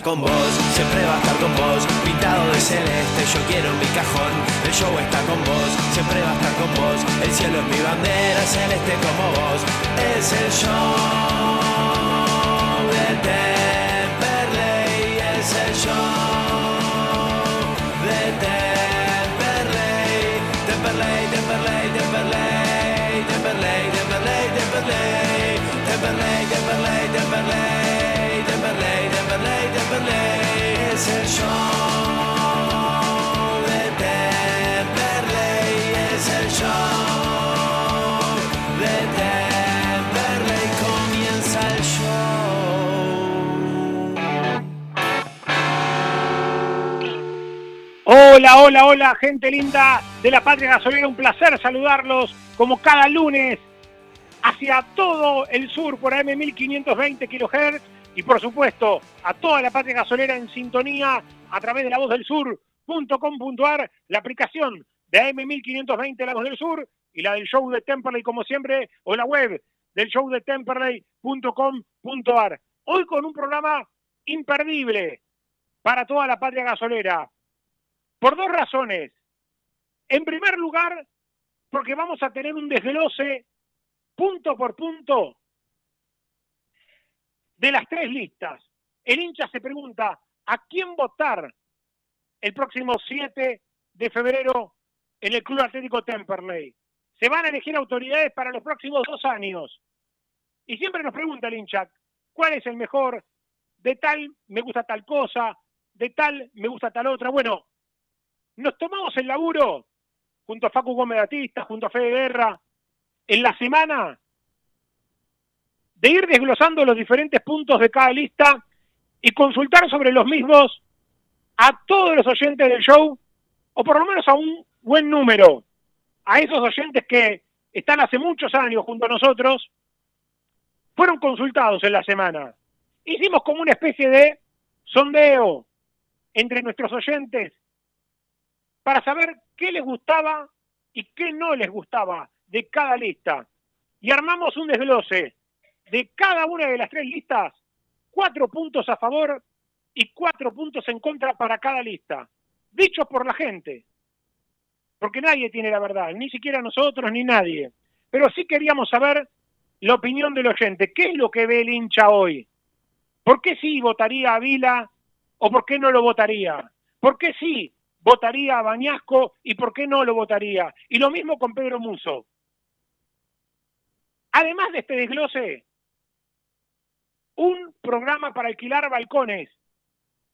con Hola, gente linda de la Patria Gasolera. Un placer saludarlos como cada lunes hacia todo el sur por AM 1520 kHz y por supuesto a toda la Patria Gasolera en sintonía a través de la voz del sur.com.ar, la aplicación de AM 1520 La Voz del Sur y la del show de Temperley como siempre o la web del show de Temperley.com.ar. Hoy con un programa imperdible para toda la Patria Gasolera. Por dos razones. En primer lugar, porque vamos a tener un desglose punto por punto de las tres listas. El hincha se pregunta a quién votar el próximo 7 de febrero en el Club Atlético Temperley. Se van a elegir autoridades para los próximos dos años. Y siempre nos pregunta el hincha, ¿cuál es el mejor? De tal me gusta tal cosa, de tal me gusta tal otra. Bueno, nos tomamos el laburo junto a Facu Gómez Batista, junto a Fede Guerra, en la semana de ir desglosando los diferentes puntos de cada lista y consultar sobre los mismos a todos los oyentes del show, o por lo menos a un buen número, a esos oyentes que están hace muchos años junto a nosotros, fueron consultados en la semana. Hicimos como una especie de sondeo entre nuestros oyentes para saber qué les gustaba y qué no les gustaba de cada lista. Y armamos un desglose de cada una de las tres listas, cuatro puntos a favor y cuatro puntos en contra para cada lista, dichos por la gente. Porque nadie tiene la verdad, ni siquiera nosotros ni nadie. Pero sí queríamos saber la opinión del oyente. ¿Qué es lo que ve el hincha hoy? ¿Por qué sí votaría a Vila o por qué no lo votaría? ¿Por qué sí votaría a Bañasco y por qué no lo votaría? Y lo mismo con Pedro Muso. Además de este desglose, un programa para alquilar balcones,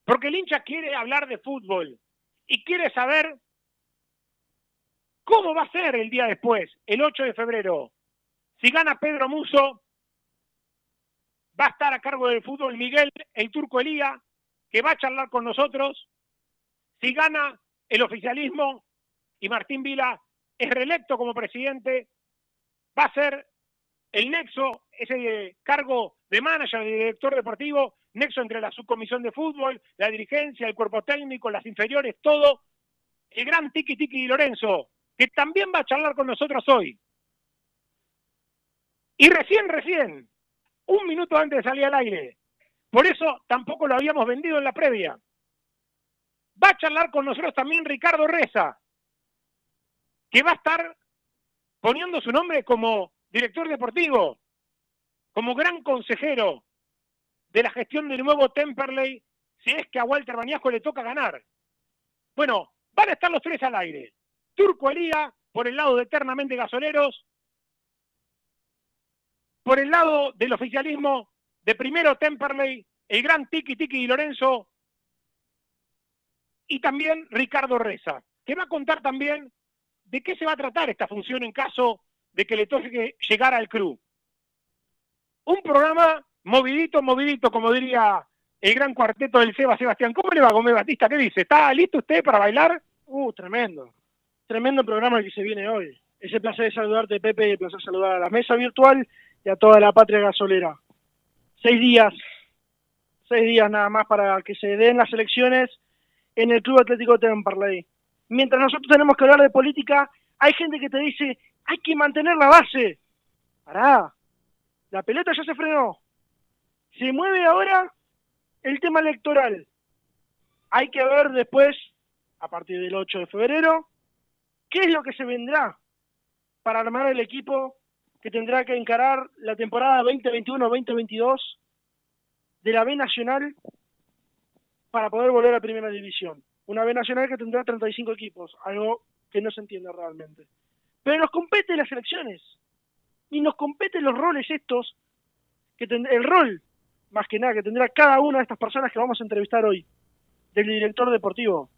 porque el hincha quiere hablar de fútbol y quiere saber cómo va a ser el día después, el 8 de febrero. Si gana Pedro Muso, va a estar a cargo del fútbol Miguel, el turco Elía, que va a charlar con nosotros. Si gana el oficialismo y Martín Vila es reelecto como presidente, va a ser el nexo, ese cargo de manager, de director deportivo, nexo entre la subcomisión de fútbol, la dirigencia, el cuerpo técnico, las inferiores, todo, el gran Tiki Tiki Lorenzo, que también va a charlar con nosotros hoy. Y recién, recién, un minuto antes de salir al aire, por eso tampoco lo habíamos vendido en la previa, va a charlar con nosotros también Ricardo Reza, que va a estar poniendo su nombre como director deportivo, como gran consejero de la gestión del nuevo Temperley si es que a Walter Bañasco le toca ganar. Bueno, van a estar los tres al aire. Turco Elía, por el lado de Eternamente Gasoleros, por el lado del oficialismo de primero Temperley, el gran Tiki Tiki y Lorenzo, y también Ricardo Reza, que va a contar también de qué se va a tratar esta función en caso de que le toque llegar al club. Un programa movidito, movidito, como diría el gran cuarteto del Seba Sebastián. ¿Cómo le va, Gómez Batista? ¿Qué dice? ¿Está listo usted para bailar? Uh, tremendo. Tremendo programa el que se viene hoy. Es el placer de saludarte, Pepe, y el placer de saludar a la mesa virtual y a toda la patria gasolera. Seis días, seis días nada más para que se den las elecciones en el Club Atlético Temperley. Mientras nosotros tenemos que hablar de política, hay gente que te dice, hay que mantener la base. Pará, la pelota ya se frenó. Se mueve ahora el tema electoral. Hay que ver después, a partir del 8 de febrero, qué es lo que se vendrá para armar el equipo que tendrá que encarar la temporada 2021-2022 de la B Nacional para poder volver a Primera División. Una B Nacional que tendrá 35 equipos, algo que no se entiende realmente. Pero nos compete las elecciones y nos competen los roles estos, que el rol más que nada que tendrá cada una de estas personas que vamos a entrevistar hoy, del director deportivo.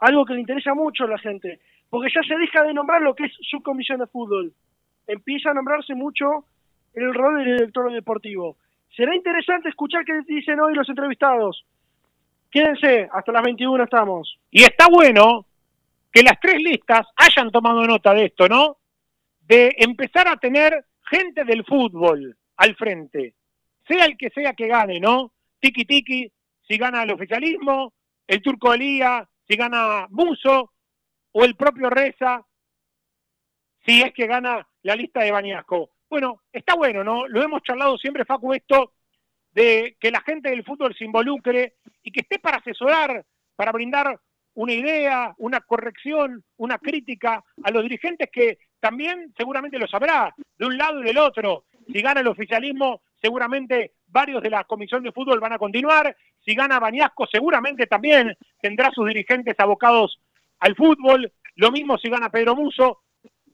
Algo que le interesa mucho a la gente, porque ya se deja de nombrar lo que es su comisión de fútbol empieza a nombrarse mucho el rol del director deportivo. Será interesante escuchar qué dicen hoy los entrevistados. Quédense, hasta las 21 estamos. Y está bueno que las tres listas hayan tomado nota de esto, ¿no? De empezar a tener gente del fútbol al frente, sea el que sea que gane, ¿no? Tiki Tiki, si gana el oficialismo, el Turco Elía, si gana Muso, o el propio Reza, si es que gana la lista de Bañasco. Bueno, está bueno, ¿no? Lo hemos charlado siempre, Facu, esto de que la gente del fútbol se involucre y que esté para asesorar, para brindar una idea, una corrección, una crítica a los dirigentes que también seguramente lo sabrá, de un lado y del otro. Si gana el oficialismo, seguramente varios de la comisión de fútbol van a continuar. Si gana Bañasco, seguramente también tendrá sus dirigentes abocados al fútbol. Lo mismo si gana Pedro Muso.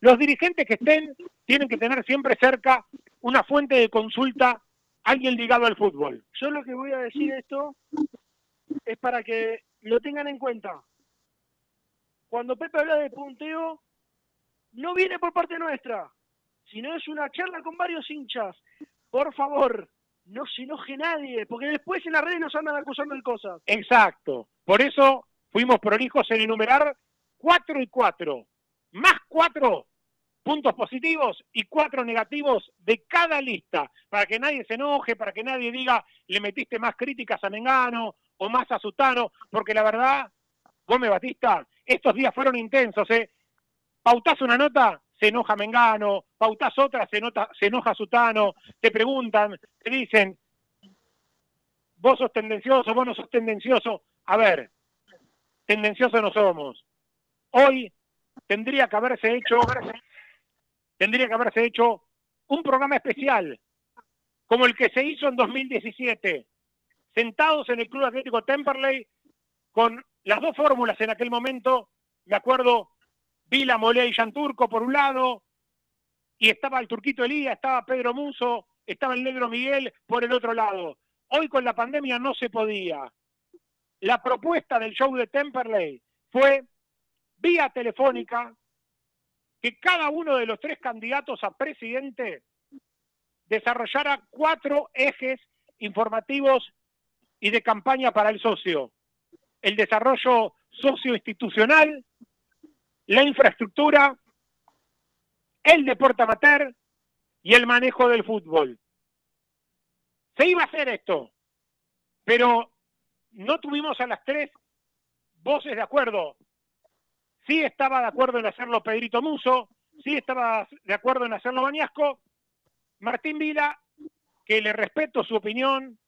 Los dirigentes que estén tienen que tener siempre cerca una fuente de consulta, alguien ligado al fútbol. Yo lo que voy a decir esto es para que lo tengan en cuenta. Cuando Pepe habla de punteo, no viene por parte nuestra, sino es una charla con varios hinchas. Por favor, no se enoje nadie, porque después en las redes nos andan acusando de cosas. Exacto. Por eso fuimos prolijos en enumerar cuatro y cuatro más cuatro puntos positivos y cuatro negativos de cada lista, para que nadie se enoje, para que nadie diga le metiste más críticas a Mengano o más a Sutano, porque la verdad, Gómez Batista, estos días fueron intensos, ¿eh? Pautás una nota, se enoja Mengano, pautás otra, se, nota, se enoja Sutano, te preguntan, te dicen, vos sos tendencioso, vos no sos tendencioso. A ver, tendencioso no somos. Hoy tendría que haberse hecho, tendría que haberse hecho un programa especial, como el que se hizo en 2017, sentados en el Club Atlético Temperley, con las dos fórmulas en aquel momento, me acuerdo, Vila, Molea y Yanturco por un lado, y estaba el Turquito Elías, estaba Pedro Muso, estaba el Negro Miguel por el otro lado. Hoy con la pandemia no se podía. La propuesta del show de Temperley fue vía telefónica que cada uno de los tres candidatos a presidente desarrollara cuatro ejes informativos y de campaña para el socio. El desarrollo socioinstitucional, la infraestructura, el deporte amateur y el manejo del fútbol. Se iba a hacer esto, pero no tuvimos a las tres voces de acuerdo. Sí estaba de acuerdo en hacerlo Pedrito Muso, sí estaba de acuerdo en hacerlo Bañasco. Martín Vila, que le respeto su opinión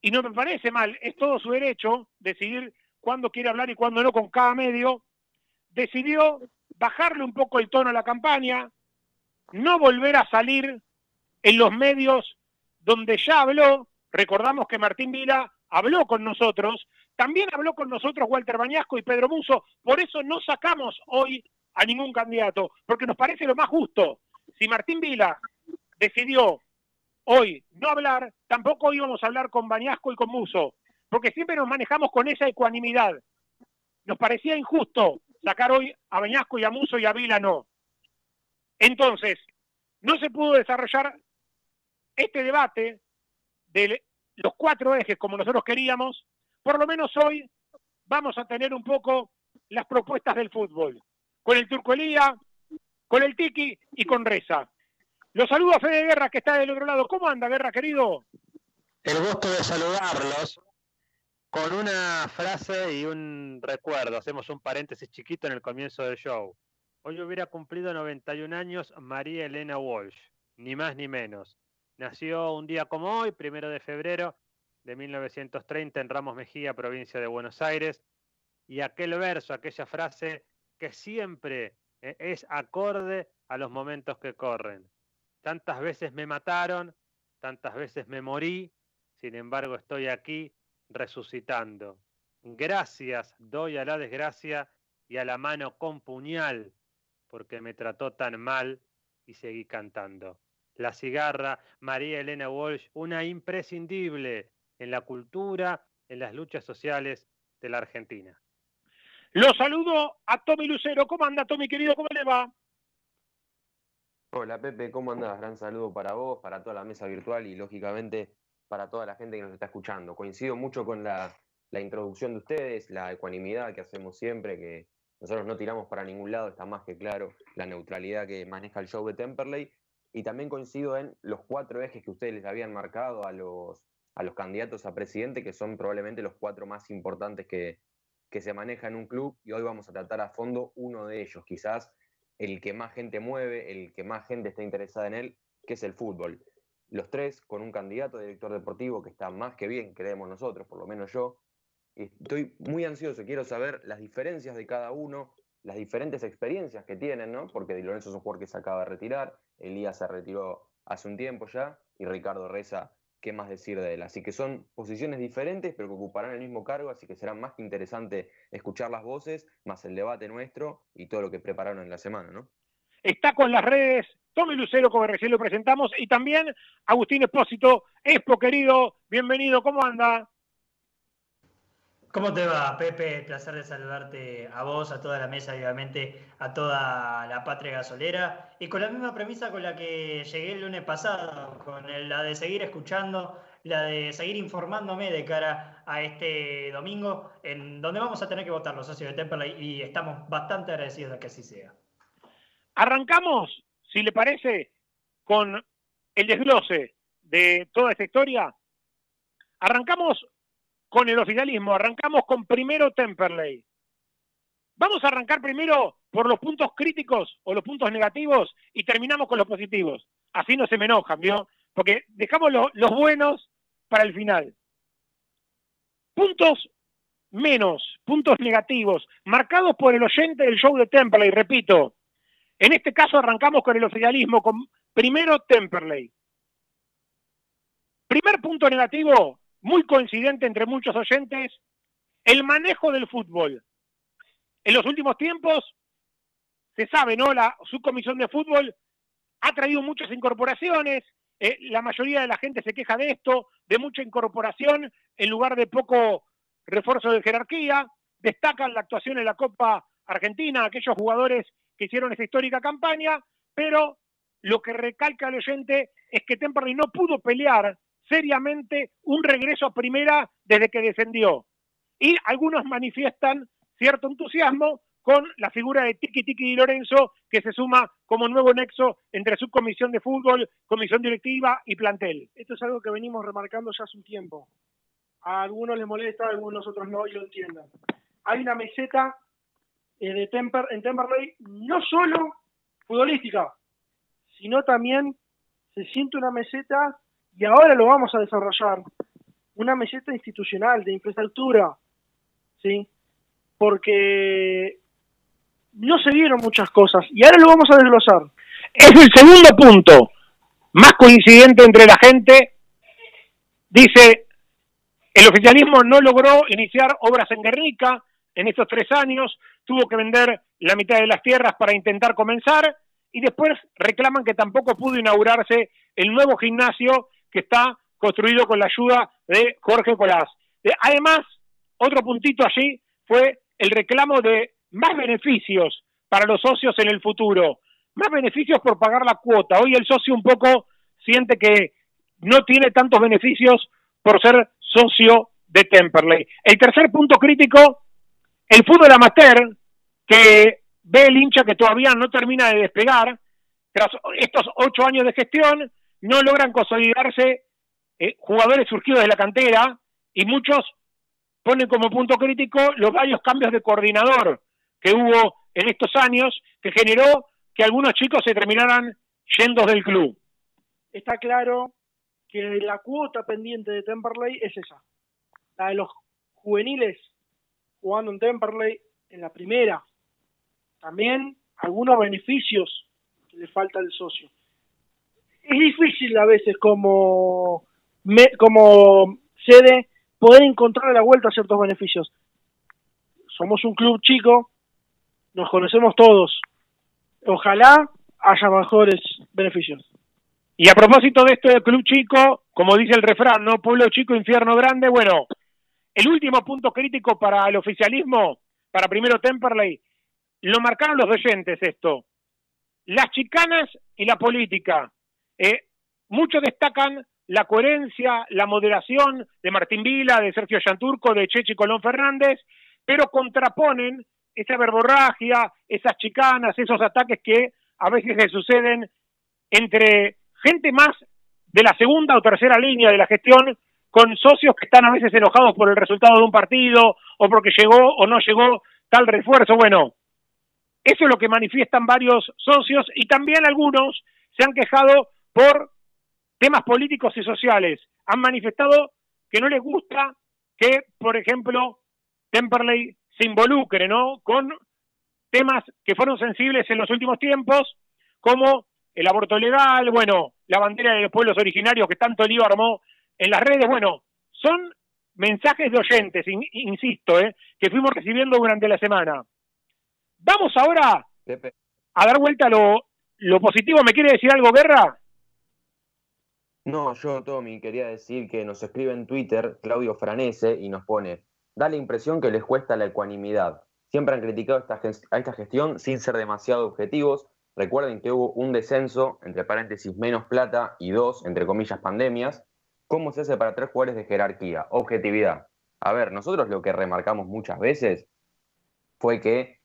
y no me parece mal, es todo su derecho decidir cuándo quiere hablar y cuándo no con cada medio, decidió bajarle un poco el tono a la campaña, no volver a salir en los medios donde ya habló, recordamos que Martín Vila habló con nosotros, también habló con nosotros Walter Bañasco y Pedro Muso, por eso no sacamos hoy a ningún candidato, porque nos parece lo más justo. Si Martín Vila decidió hoy no hablar, tampoco íbamos a hablar con Bañasco y con Muso, porque siempre nos manejamos con esa ecuanimidad. Nos parecía injusto sacar hoy a Bañasco y a Muso y a Vila no. Entonces, no se pudo desarrollar este debate de los cuatro ejes como nosotros queríamos, por lo menos hoy vamos a tener un poco las propuestas del fútbol, con el Turco Elía, con el Tiki y con Reza. Los saludo a Fede Guerra que está del otro lado. ¿Cómo anda, Guerra, querido? El gusto de saludarlos con una frase y un recuerdo. Hacemos un paréntesis chiquito en el comienzo del show. Hoy hubiera cumplido 91 años María Elena Walsh, ni más ni menos. Nació un día como hoy, primero de febrero de 1930 en Ramos Mejía, provincia de Buenos Aires. Y aquel verso, aquella frase que siempre eh, es acorde a los momentos que corren. Tantas veces me mataron, tantas veces me morí, sin embargo estoy aquí resucitando. Gracias doy a la desgracia y a la mano con puñal, porque me trató tan mal y seguí cantando. La cigarra, María Elena Walsh, una imprescindible en la cultura, en las luchas sociales de la Argentina. Lo saludo a Tommy Lucero. ¿Cómo anda, Tommy, querido? ¿Cómo le va? Hola Pepe, ¿cómo andás? Gran saludo para vos, para toda la mesa virtual y lógicamente para toda la gente que nos está escuchando. Coincido mucho con la, introducción de ustedes, la ecuanimidad que hacemos siempre, que nosotros no tiramos para ningún lado, está más que claro la neutralidad que maneja el show de Temperley. Y también coincido en los cuatro ejes que ustedes les habían marcado a los, a los candidatos a presidente, que son probablemente los cuatro más importantes que, que se maneja en un club. Y hoy vamos a tratar a fondo uno de ellos, quizás el que más gente mueve, el que más gente está interesada en él, que es el fútbol. Los tres con un candidato a director deportivo que está más que bien, creemos nosotros, por lo menos yo. Estoy muy ansioso, quiero saber las diferencias de cada uno, las diferentes experiencias que tienen, ¿no? Porque Di Lorenzo es un jugador que se acaba de retirar, Elías se retiró hace un tiempo ya, y Ricardo Reza qué más decir de él. Así que son posiciones diferentes, pero que ocuparán el mismo cargo, así que será más que interesante escuchar las voces, más el debate nuestro y todo lo que prepararon en la semana, ¿no? Está con las redes Tommy Lucero, como recién lo presentamos, y también Agustín Espósito, Expo querido, bienvenido, ¿cómo anda? ¿Cómo te va, Pepe? Placer de saludarte a vos, a toda la mesa obviamente a toda la patria gasolera. Y con la misma premisa con la que llegué el lunes pasado, con la de seguir escuchando, la de seguir informándome de cara a este domingo, en donde vamos a tener que votar los socios de Temperley y estamos bastante agradecidos de que así sea. Arrancamos, si le parece, con el desglose de toda esta historia. Arrancamos con el oficialismo. Arrancamos con primero Temperley. Vamos a arrancar primero por los puntos críticos o los puntos negativos y terminamos con los positivos. Así no se me enojan, ¿vio? Porque dejamos los buenos para el final. Puntos menos, puntos negativos, marcados por el oyente del show de Temperley, repito. En este caso arrancamos con el oficialismo, con primero Temperley. Primer punto negativo, muy coincidente entre muchos oyentes, el manejo del fútbol. En los últimos tiempos, se sabe, ¿no? La subcomisión de fútbol ha traído muchas incorporaciones, eh, la mayoría de la gente se queja de esto, de mucha incorporación en lugar de poco refuerzo de jerarquía, destacan la actuación en la Copa Argentina, aquellos jugadores que hicieron esa histórica campaña, pero lo que recalca el oyente es que Temperley no pudo pelear seriamente un regreso a primera desde que descendió. Y algunos manifiestan cierto entusiasmo con la figura de Tiki Tiki Di Lorenzo, que se suma como nuevo nexo entre subcomisión de fútbol, comisión directiva y plantel. Esto es algo que venimos remarcando ya hace un tiempo. A algunos les molesta, a algunos otros no, y lo entiendan. Hay una meseta eh, de Temper, en Temperley, no solo futbolística, sino también se siente una meseta y ahora lo vamos a desarrollar, una meseta institucional de infraestructura, ¿sí? Porque no se vieron muchas cosas y ahora lo vamos a desglosar. Es el segundo punto más coincidente entre la gente. Dice, El oficialismo no logró iniciar obras en Guernica en estos tres años, tuvo que vender la mitad de las tierras para intentar comenzar y después reclaman que tampoco pudo inaugurarse el nuevo gimnasio que está construido con la ayuda de Jorge Colás. Eh, además, otro puntito allí fue el reclamo de más beneficios para los socios en el futuro, más beneficios por pagar la cuota. Hoy el socio un poco siente que no tiene tantos beneficios por ser socio de Temperley. El tercer punto crítico, el fútbol amateur, que ve el hincha que todavía no termina de despegar, tras estos ocho años de gestión, no logran consolidarse eh, jugadores surgidos de la cantera y muchos ponen como punto crítico los varios cambios de coordinador que hubo en estos años que generó que algunos chicos se terminaran yendo del club. Está claro que la cuota pendiente de Temperley es esa, la de los juveniles jugando en Temperley en la primera. También algunos beneficios que le falta al socio. Es difícil a veces como, como sede poder encontrar a la vuelta ciertos beneficios. Somos un club chico, nos conocemos todos. Ojalá haya mejores beneficios. Y a propósito de esto del club chico, como dice el refrán, ¿no? Pueblo chico, infierno grande. Bueno, el último punto crítico para el oficialismo, para primero Temperley, lo marcaron los oyentes esto. Las chicanas y la política. Eh, muchos destacan la coherencia, la moderación de Martín Vila, de Sergio Yanturco, de Chechi Colón Fernández, pero contraponen esa verborragia, esas chicanas, esos ataques que a veces se suceden entre gente más de la segunda o tercera línea de la gestión con socios que están a veces enojados por el resultado de un partido o porque llegó o no llegó tal refuerzo. Bueno, eso es lo que manifiestan varios socios y también algunos se han quejado por temas políticos y sociales. Han manifestado que no les gusta que, por ejemplo, Temperley se involucre, ¿no? Con temas que fueron sensibles en los últimos tiempos, como el aborto legal, bueno, la bandera de los pueblos originarios que tanto lío armó en las redes, bueno, son mensajes de oyentes, insisto, ¿eh? que fuimos recibiendo durante la semana. Vamos ahora a dar vuelta a lo, lo positivo. ¿Me quiere decir algo, Guerra? No, yo, Tommy, quería decir que nos escribe en Twitter Claudio Franese y nos pone, da la impresión que les cuesta la ecuanimidad. Siempre han criticado esta, a esta gestión sin ser demasiado objetivos. Recuerden que hubo un descenso, entre paréntesis, menos plata y dos, entre comillas, pandemias. ¿Cómo se hace para tres jugadores de jerarquía? Objetividad. A ver, nosotros lo que remarcamos muchas veces fue que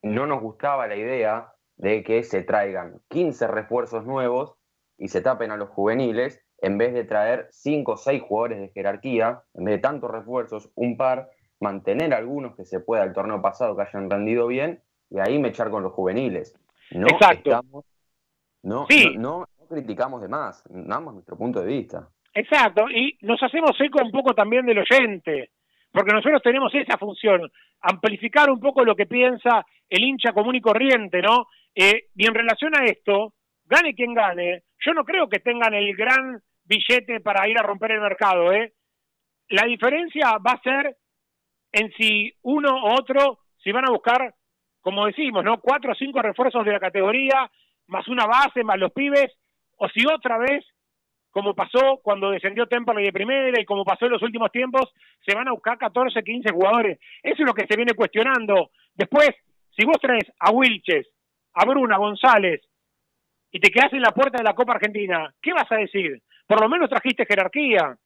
no nos gustaba la idea de que se traigan 15 refuerzos nuevos y se tapen a los juveniles en vez de traer cinco o seis jugadores de jerarquía, en vez de tantos refuerzos, un par, mantener algunos que se pueda el torneo pasado que hayan rendido bien y ahí me echar con los juveniles. No Exacto. no, no, criticamos de más, damos nuestro punto de vista. Exacto, y nos hacemos eco un poco también del oyente, porque nosotros tenemos esa función, amplificar un poco lo que piensa el hincha común y corriente, ¿no? Eh, y en relación a esto, gane quien gane, yo no creo que tengan el gran billete para ir a romper el mercado, ¿eh? La diferencia va a ser en si uno u otro, si van a buscar, como decimos, ¿no? Cuatro o cinco refuerzos de la categoría, más una base, más los pibes, o si otra vez, como pasó cuando descendió Temperley de primera y como pasó en los últimos tiempos, se van a buscar 14, 15 jugadores. Eso es lo que se viene cuestionando. Después, si vos traes a Wilches, a Bruna, González, y te quedas en la puerta de la Copa Argentina, ¿qué vas a decir? Por lo menos trajiste jerarquía,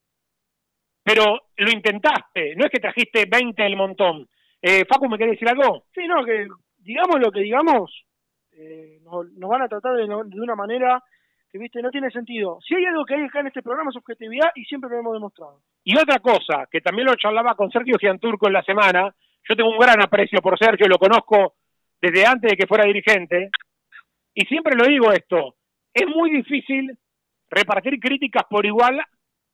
pero lo intentaste, no es que trajiste 20 del montón. Eh, Facu, ¿me querés decir algo? Sí, no, que digamos lo que digamos, eh, nos, van a tratar de, de, una manera que, viste, no tiene sentido. Si hay algo que hay acá en este programa es objetividad y siempre lo hemos demostrado. Y otra cosa, que también lo charlaba con Sergio Gianturco en la semana, yo tengo un gran aprecio por Sergio, lo conozco desde antes de que fuera dirigente, y siempre lo digo esto, es muy difícil repartir críticas por igual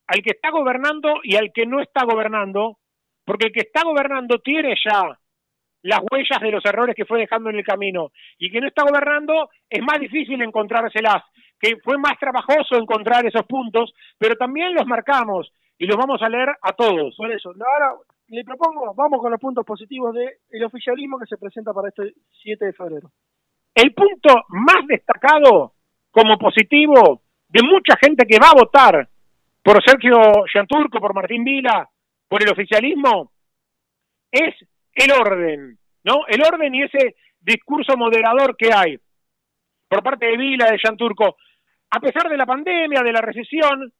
al que está gobernando y al que no está gobernando, porque el que está gobernando tiene ya las huellas de los errores que fue dejando en el camino, y que no está gobernando es más difícil encontrárselas, que fue más trabajoso encontrar esos puntos, pero también los marcamos. y los vamos a leer a todos. Por eso, ahora le propongo, vamos con los puntos positivos del oficialismo que se presenta para este 7 de febrero. El punto más destacado como positivo de mucha gente que va a votar por Sergio Yanturco, por Martín Vila, por el oficialismo, es el orden, ¿no? El orden y ese discurso moderador que hay por parte de Vila, de Yanturco. A pesar de la pandemia, de la recesión,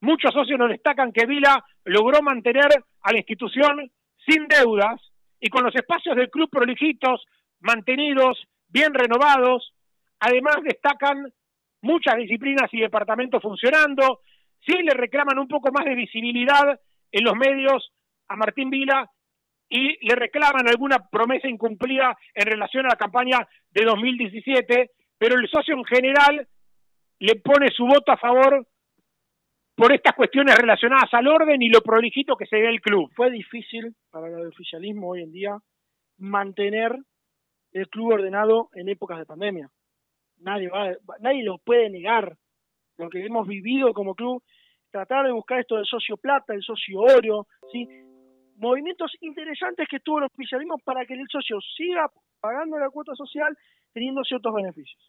muchos socios nos destacan que Vila logró mantener a la institución sin deudas y con los espacios del club prolijitos, mantenidos, bien renovados. Además destacan muchas disciplinas y departamentos funcionando. Sí le reclaman un poco más de visibilidad en los medios a Martín Vila y le reclaman alguna promesa incumplida en relación a la campaña de 2017, pero el socio en general le pone su voto a favor por estas cuestiones relacionadas al orden y lo prolijito que se ve el club. Fue difícil para el oficialismo hoy en día mantener el club ordenado en épocas de pandemia. Nadie, va, nadie lo puede negar. Lo que hemos vivido como club, tratar de buscar esto del socio plata, el socio oro, ¿sí? movimientos interesantes que tuvo el oficialismo para que el socio siga pagando la cuota social teniendo ciertos beneficios.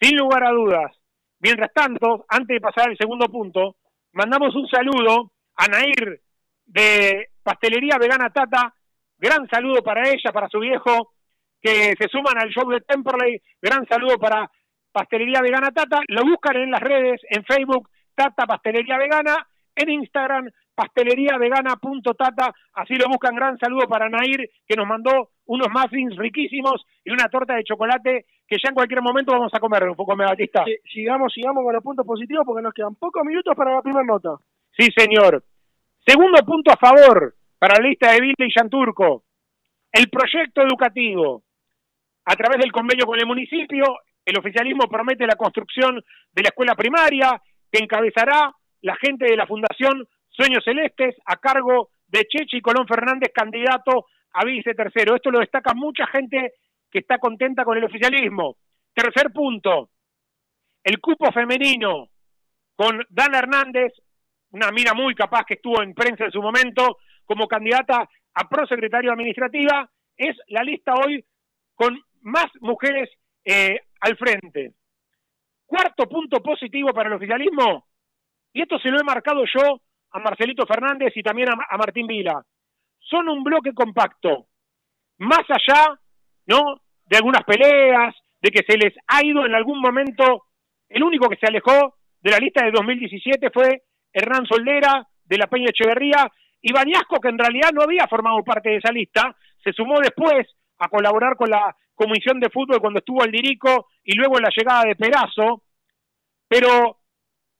Sin lugar a dudas. Mientras tanto, antes de pasar al segundo punto, mandamos un saludo a Nair de Pastelería Vegana Tata. Gran saludo para ella, para su viejo, que se suman al show de Temperley. Gran saludo para Pastelería Vegana Tata. Lo buscan en las redes, en Facebook, Tata Pastelería Vegana, en Instagram, pasteleriavegana.tata, así lo buscan. Gran saludo para Nair, que nos mandó unos muffins riquísimos y una torta de chocolate que ya en cualquier momento vamos a comer, un poco me batista. sigamos, sigamos con los puntos positivos porque nos quedan pocos minutos para la primera nota. Sí, señor. Segundo punto a favor para la lista de Villa y Yanturco. El proyecto educativo. A través del convenio con el municipio, el oficialismo promete la construcción de la escuela primaria que encabezará la gente de la Fundación Sueños Celestes a cargo de Chechi Colón Fernández, candidato a vice tercero. Esto lo destaca mucha gente que está contenta con el oficialismo. Tercer punto, el cupo femenino con Dana Hernández, una mira muy capaz que estuvo en prensa en su momento como candidata a prosecretario administrativa, es la lista hoy con más mujeres eh, al frente. Cuarto punto positivo para el oficialismo, y esto se lo he marcado yo a Marcelito Fernández y también a, Martín Vila. Son un bloque compacto, más allá, ¿no? De algunas peleas, de que se les ha ido en algún momento, el único que se alejó de la lista de 2017 fue Hernán Soldera, de la Peña Echeverría, y Bañasco, que en realidad no había formado parte de esa lista, se sumó después a colaborar con la Comisión de Fútbol cuando estuvo el Dirico y luego la llegada de Perazo, pero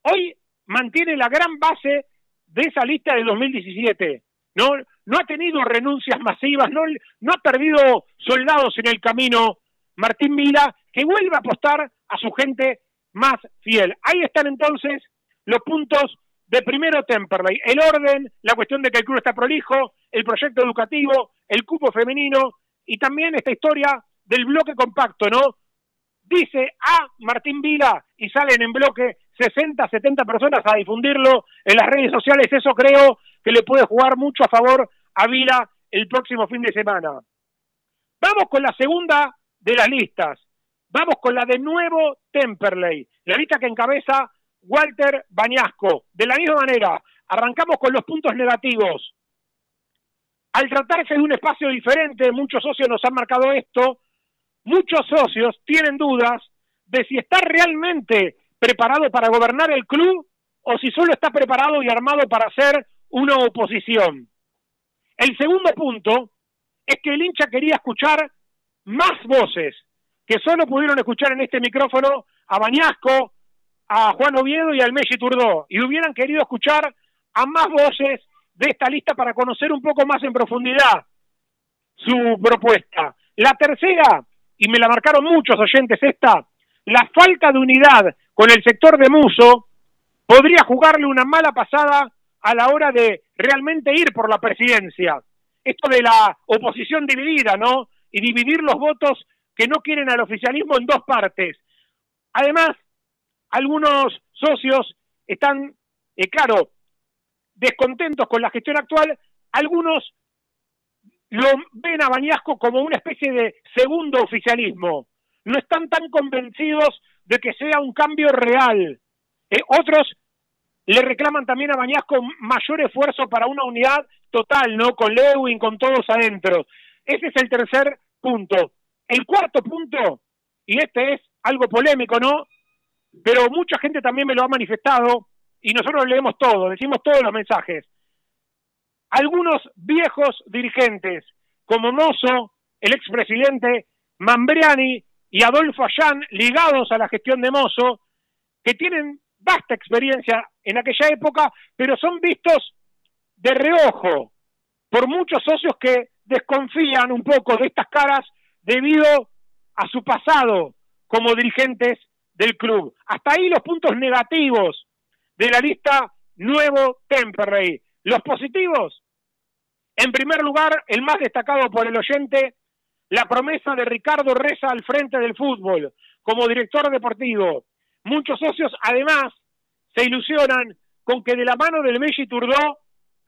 hoy mantiene la gran base de esa lista del 2017. No, no ha tenido renuncias masivas, no, no ha perdido soldados en el camino Martín Mila, que vuelve a apostar a su gente más fiel. Ahí están entonces los puntos de primero Temperley, el orden, la cuestión de que el club está prolijo, el proyecto educativo, el cupo femenino y también esta historia del bloque compacto, ¿no? Dice a Martín Vila y salen en bloque 60, 70 personas a difundirlo en las redes sociales. Eso creo que le puede jugar mucho a favor a Vila el próximo fin de semana. Vamos con la segunda de las listas. Vamos con la de nuevo Temperley, la lista que encabeza Walter Bañasco. De la misma manera, arrancamos con los puntos negativos. Al tratarse de un espacio diferente, muchos socios nos han marcado esto, muchos socios tienen dudas de si está realmente preparado para gobernar el club o si solo está preparado y armado para hacer una oposición. El segundo punto es que el hincha quería escuchar más voces que solo pudieron escuchar en este micrófono a Bañasco, a Juan Oviedo y al Messi Turdó, y hubieran querido escuchar a más voces de esta lista para conocer un poco más en profundidad su propuesta. La tercera, y me la marcaron muchos oyentes esta, la falta de unidad con el sector de Muso podría jugarle una mala pasada a la hora de realmente ir por la presidencia. Esto de la oposición dividida, ¿no? Y dividir los votos que no quieren al oficialismo en dos partes. Además, algunos socios están, eh, claro, descontentos con la gestión actual, algunos lo ven a Bañasco como una especie de segundo oficialismo. No están tan convencidos de que sea un cambio real. Eh, otros le reclaman también a Bañasco mayor esfuerzo para una unidad total, ¿no? Con Lewin, con todos adentro. Ese es el tercer punto. El cuarto punto, y este es algo polémico, ¿no? Pero mucha gente también me lo ha manifestado y nosotros leemos todo, decimos todos los mensajes. Algunos viejos dirigentes, como Mozo, el expresidente Mambriani y Adolfo Ayán, ligados a la gestión de Mozo, que tienen vasta experiencia en aquella época, pero son vistos de reojo por muchos socios que desconfían un poco de estas caras debido a su pasado como dirigentes del club. Hasta ahí los puntos negativos de la lista Nuevo Temperley. Los positivos, en primer lugar, el más destacado por el oyente, la promesa de Ricardo Reza al frente del fútbol como director deportivo. Muchos socios, además, se ilusionan con que de la mano del Messi Turdó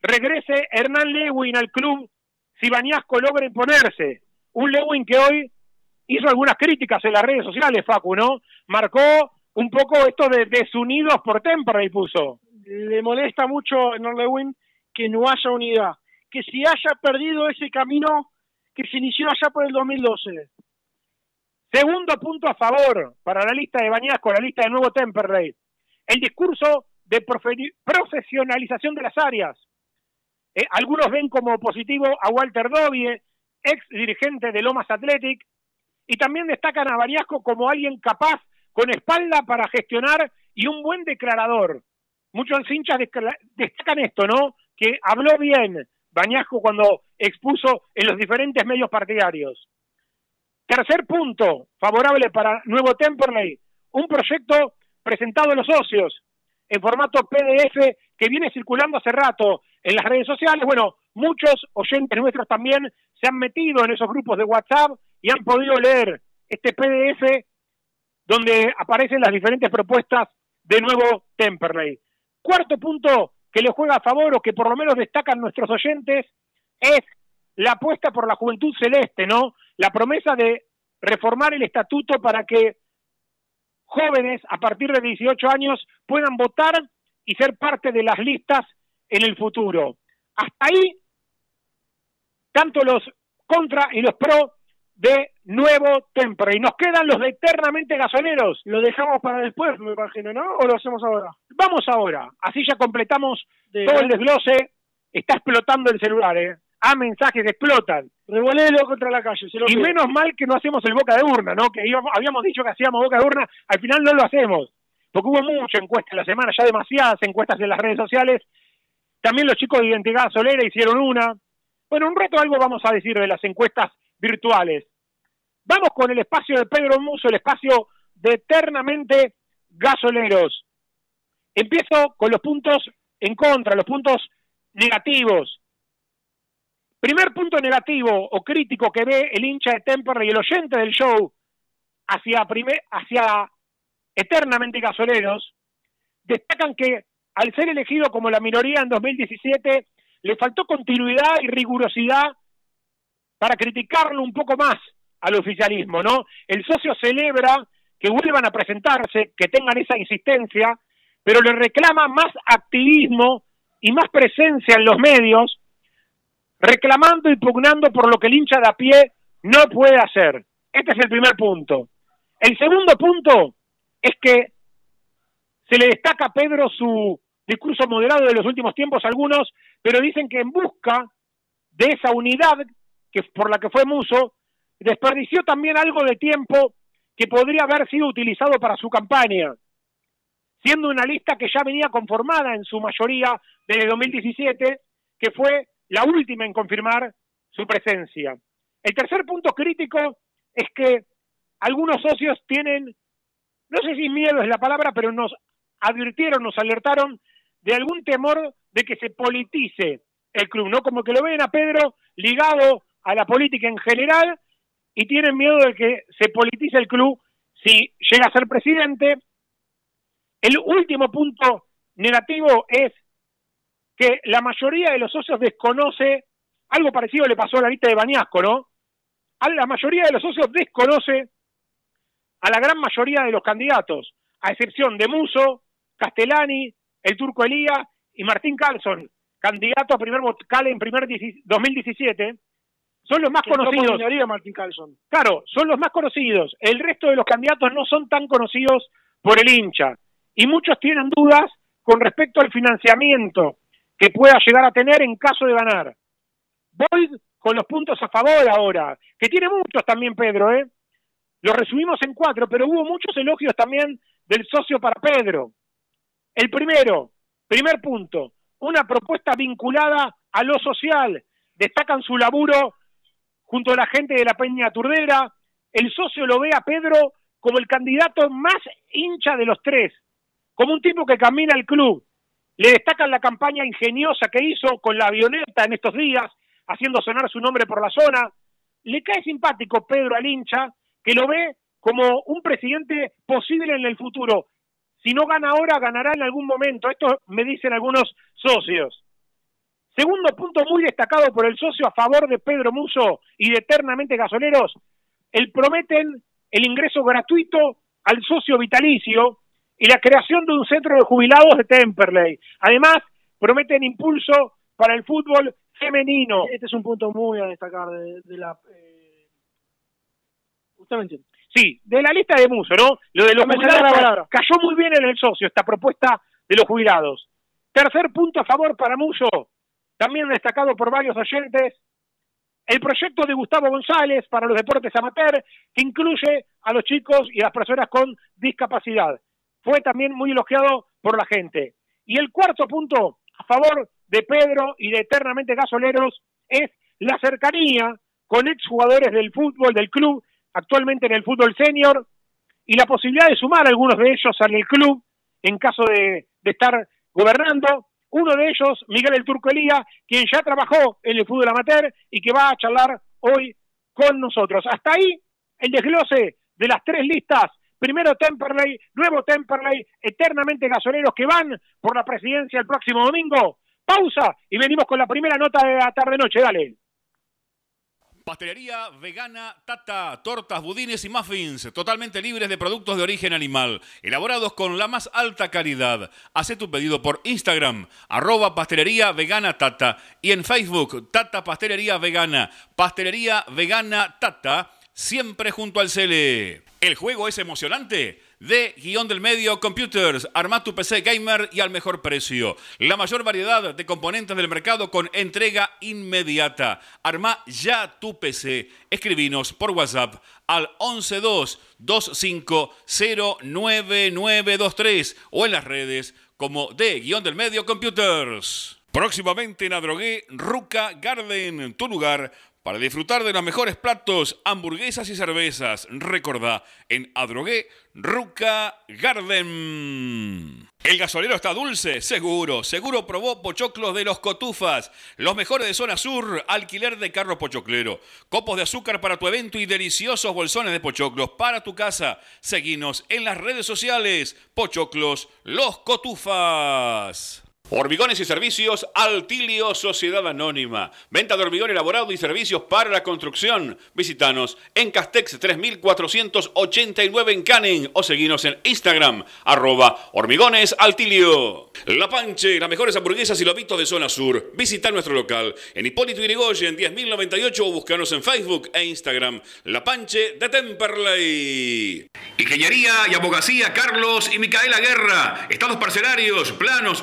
regrese Hernán Lewin al club si Bañasco logra imponerse. Un Lewin que hoy hizo algunas críticas en las redes sociales, Facu, ¿no? Marcó un poco esto de desunidos por Temperley puso. Le molesta mucho Hernán Lewin que no haya unidad, que si haya perdido ese camino que se inició allá por el 2012. Segundo punto a favor para la lista de Bañasco, la lista de nuevo Temperley el discurso de profesionalización de las áreas. Eh, algunos ven como positivo a Walter Dovie, ex dirigente de Lomas Athletic, y también destacan a Bariasco como alguien capaz, con espalda para gestionar y un buen declarador. Muchos hinchas destacan esto, ¿no? Que habló bien Bañasco cuando expuso en los diferentes medios partidarios. Tercer punto, favorable para Nuevo Temperley, un proyecto presentado a los socios en formato PDF que viene circulando hace rato en las redes sociales. Bueno, muchos oyentes nuestros también se han metido en esos grupos de WhatsApp y han podido leer este PDF donde aparecen las diferentes propuestas de nuevo Temperley. Cuarto punto que le juega a favor o que por lo menos destacan nuestros oyentes es la apuesta por la juventud celeste, ¿no? La promesa de reformar el estatuto para que jóvenes a partir de 18 años puedan votar y ser parte de las listas en el futuro. Hasta ahí, tanto los contra y los pro de nuevo Temper. Y nos quedan los de eternamente gasoneros. Lo dejamos para después, me imagino, ¿no? ¿O lo hacemos ahora? Vamos ahora. Así ya completamos todo el desglose. Está explotando el celular, ¿eh? a mensajes explotan. Revolelo contra la calle. y menos mal que no hacemos el boca de urna, ¿no? Que habíamos dicho que hacíamos boca de urna, al final no lo hacemos. Porque hubo mucha encuesta en la semana, ya demasiadas encuestas en las redes sociales. También los chicos de Identidad Solera hicieron una. Bueno, un rato algo vamos a decir de las encuestas virtuales. Vamos con el espacio de Pedro Muso, el espacio de eternamente gasoleros. Empiezo con los puntos en contra, los puntos negativos. Primer punto negativo o crítico que ve el hincha de Temperley y el oyente del show hacia, hacia eternamente gasoleros, destacan que al ser elegido como la minoría en 2017, le faltó continuidad y rigurosidad para criticarlo un poco más al oficialismo, ¿no? El socio celebra que vuelvan a presentarse, que tengan esa insistencia, pero le reclama más activismo y más presencia en los medios reclamando y pugnando por lo que el hincha de a pie no puede hacer. Este es el primer punto. El segundo punto es que se le destaca a Pedro su discurso moderado de los últimos tiempos algunos, pero dicen que en busca de esa unidad que por la que fue Muso, desperdició también algo de tiempo que podría haber sido utilizado para su campaña, siendo una lista que ya venía conformada en su mayoría desde 2017, que fue la última en confirmar su presencia. El tercer punto crítico es que algunos socios tienen, no sé si miedo es la palabra, pero nos advirtieron, nos alertaron de algún temor de que se politice el club, ¿no? Como que lo ven a Pedro ligado a la política en general y tienen miedo de que se politice el club si llega a ser presidente. El último punto negativo es que la mayoría de los socios desconoce, algo parecido le pasó a la lista de Bañasco, ¿no? A la mayoría de los socios desconoce a la gran mayoría de los candidatos, a excepción de Muso, Castellani, el turco Elía y Martín Carlson, candidato a primer vocal en primer 2017, son los más conocidos. Martín Carlson. Claro, son los más conocidos. El resto de los candidatos no son tan conocidos por el hincha. Y muchos tienen dudas con respecto al financiamiento que pueda llegar a tener en caso de ganar. Voy con los puntos a favor ahora, que tiene muchos también Pedro, ¿eh? Los resumimos en cuatro, pero hubo muchos elogios también del socio para Pedro. El primero, primer punto, una propuesta vinculada a lo social. Destacan su laburo junto a la gente de la Peña Turdera. El socio lo ve a Pedro como el candidato más hincha de los tres, como un tipo que camina al club. Le destacan la campaña ingeniosa que hizo con la avioneta en estos días, haciendo sonar su nombre por la zona. Le cae simpático Pedro al hincha, que lo ve como un presidente posible en el futuro. Si no gana ahora, ganará en algún momento. Esto me dicen algunos socios. Segundo punto muy destacado por el socio a favor de Pedro Muso y de Eternamente Gasoleros, el prometen el ingreso gratuito al socio vitalicio y la creación de un centro de jubilados de Temperley. Además, prometen impulso para el fútbol femenino. Este es un punto muy a destacar de, la... Eh... Usted me entiende. Sí, de la lista de Muso, ¿no? Lo de los jubilados cayó muy bien en el socio esta propuesta de los jubilados. Tercer punto a favor para Muso, también destacado por varios oyentes, el proyecto de Gustavo González para los deportes amateur, que incluye a los chicos y a las personas con discapacidad. Fue también muy elogiado por la gente. Y el cuarto punto a favor de Pedro y de Eternamente Gasoleros es la cercanía con exjugadores del fútbol, del club, actualmente en el fútbol senior, y la posibilidad de sumar a algunos de ellos al club en caso de, estar gobernando. Uno de ellos, Miguel el Turco Elía, quien ya trabajó en el fútbol amateur y que va a charlar hoy con nosotros. Hasta ahí el desglose de las tres listas. Primero Temperley, nuevo Temperley, eternamente gasoleros que van por la presidencia el próximo domingo. Pausa y venimos con la primera nota de la tarde-noche. Dale. Pastelería vegana Tata, tortas, budines y muffins, totalmente libres de productos de origen animal, elaborados con la más alta calidad. Haz tu pedido por Instagram, arroba pastelería vegana Tata, y en Facebook, Tata Pastelería Vegana, Pastelería Vegana Tata, siempre junto al Cele. ¿El juego es emocionante? De Guión del Medio Computers. Arma tu PC gamer y al mejor precio. La mayor variedad de componentes del mercado con entrega inmediata. Arma ya tu PC. Escribinos por WhatsApp al 112-2509-9923 o en las redes como de Guión del Medio Computers. Próximamente en Adrogué, Ruca Garden, tu lugar para disfrutar de los mejores platos, hamburguesas y cervezas. Recordá, en Adrogué, Ruca Garden. El gasolero está dulce, seguro. Seguro probó pochoclos de los cotufas. Los mejores de zona sur, alquiler de carro pochoclero. Copos de azúcar para tu evento y deliciosos bolsones de pochoclos para tu casa. Seguinos en las redes sociales. Pochoclos, los cotufas. Hormigones y servicios Altilio Sociedad Anónima. Venta de hormigón elaborado y servicios para la construcción. Visítanos en Castex 3489 en Canning o seguinos en Instagram arroba hormigones Altilio. La Panche, las mejores hamburguesas y lobitos de zona sur. Visita nuestro local en Hipólito Yrigoyen 10098 o búscanos en Facebook e Instagram. La Panche de Temperley. Ingeniería y abogacía Carlos y Micaela Guerra. Estados parcelarios, planos,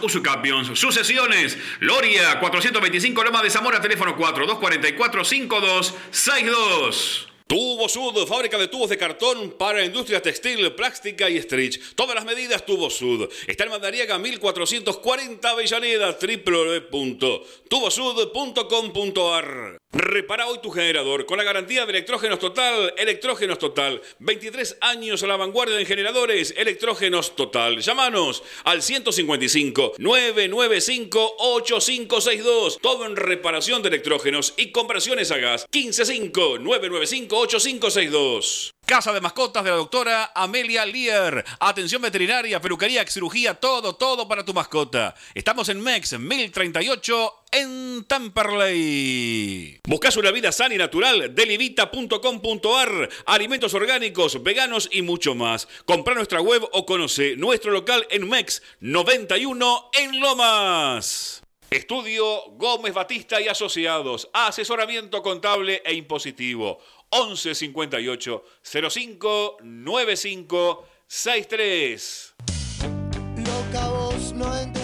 sucesiones. Loria, 425 Loma de Zamora, teléfono 4242-5262. Tubo Sud, fábrica de tubos de cartón para industria textil, plástica y stretch. Todas las medidas Tubo Sud. Está en Mandariaga 1440 Avellaneda, www.tubosud.com.ar. Repara hoy tu generador con la garantía de Electrógenos Total. Electrógenos Total. 23 años a la vanguardia en generadores. Electrógenos Total. Llámanos al 155 995 8562. Todo en reparación de electrógenos y conversiones a gas. 155 995 8562. Casa de mascotas de la doctora Amelia Lear. Atención veterinaria, peluquería, cirugía, todo, todo para tu mascota. Estamos en MEX 1038 en Tamperley. Buscas una vida sana y natural, delivita.com.ar, alimentos orgánicos, veganos y mucho más. Compra nuestra web o conoce nuestro local en MEX 91 en Lomas. Estudio Gómez Batista y Asociados, asesoramiento contable e impositivo. 11 58 05 95 63.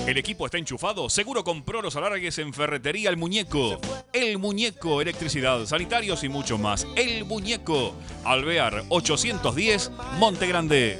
El equipo está enchufado. Seguro compró los alargues en Ferretería El Muñeco. El Muñeco, electricidad, sanitarios y mucho más. El Muñeco. Alvear 810, Monte Grande.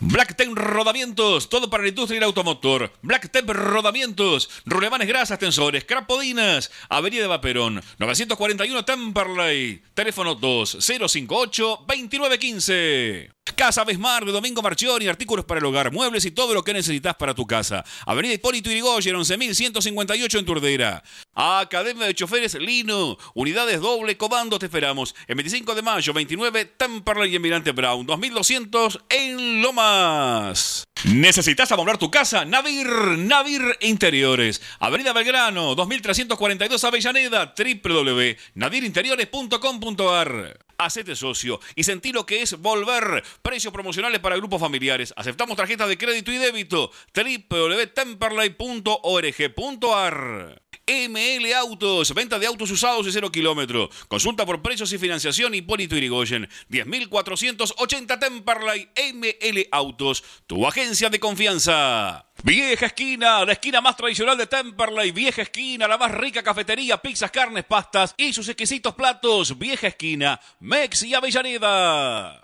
Blacktep Rodamientos, todo para la industria y el automotor. Blacktep Rodamientos, rulemanes grasas, tensores, crapodinas, Avenida Vaperón, 941 Temperley, teléfono 2058-2915. Casa Besmar de Domingo Marchioni, artículos para el hogar, muebles y todo lo que necesitas para tu casa. Avenida Hipólito Yrigoyen, 11158 en Turdera. Academia de Choferes Lino, unidades doble comando, te esperamos. El 25 de mayo, 29, Temperley y Emirante Brown, 2200 en ¿Necesitas amoblar tu casa? Navir, Navir Interiores. Avenida Belgrano, 2342 Avellaneda, www.nadirinteriores.com.ar. Hacete socio y sentí lo que es volver. Precios promocionales para grupos familiares. Aceptamos tarjetas de crédito y débito. www.temperley.org.ar ML Autos, venta de autos usados y cero kilómetros. Consulta por precios y financiación Hipólito Irigoyen. 10.480 Temperley ML Autos, tu agencia de confianza. Vieja esquina, la esquina más tradicional de Temperley. Vieja esquina, la más rica cafetería, pizzas, carnes, pastas y sus exquisitos platos. Vieja esquina, Mex y Avellaneda.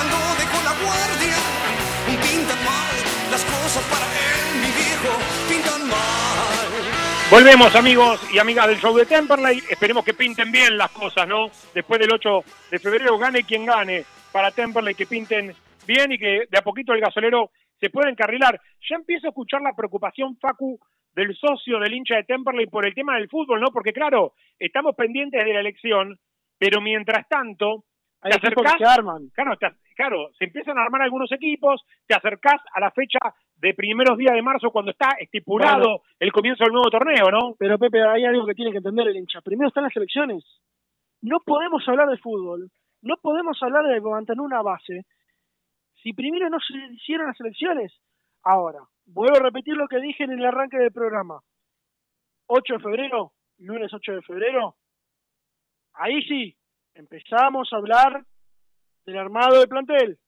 Cuando dejó la guardia. Pintan mal las cosas para él, mi viejo, pintan mal. Volvemos amigos y amigas del show de Temperley. Esperemos que pinten bien las cosas, ¿no? Después del 8 de febrero, gane quien gane para Temperley, que pinten bien y que de a poquito el gasolero se pueda encarrilar. Ya empiezo a escuchar la preocupación, Facu, del socio del hincha de Temperley por el tema del fútbol, ¿no? Porque claro, estamos pendientes de la elección, pero mientras tanto, Hay te equipos que acercás- se arman. Claro, te- claro, se empiezan a armar algunos equipos, te acercás a la fecha de primeros días de marzo cuando está estipulado el comienzo del nuevo torneo, ¿no? Pero Pepe, hay algo que tiene que entender el hincha. Primero están las elecciones. No podemos hablar de fútbol, no podemos hablar de mantener una base si primero no se hicieron las elecciones. Ahora, vuelvo a repetir lo que dije en el arranque del programa. 8 de febrero, lunes 8 de febrero, ahí sí, empezamos a hablar del armado de plantel.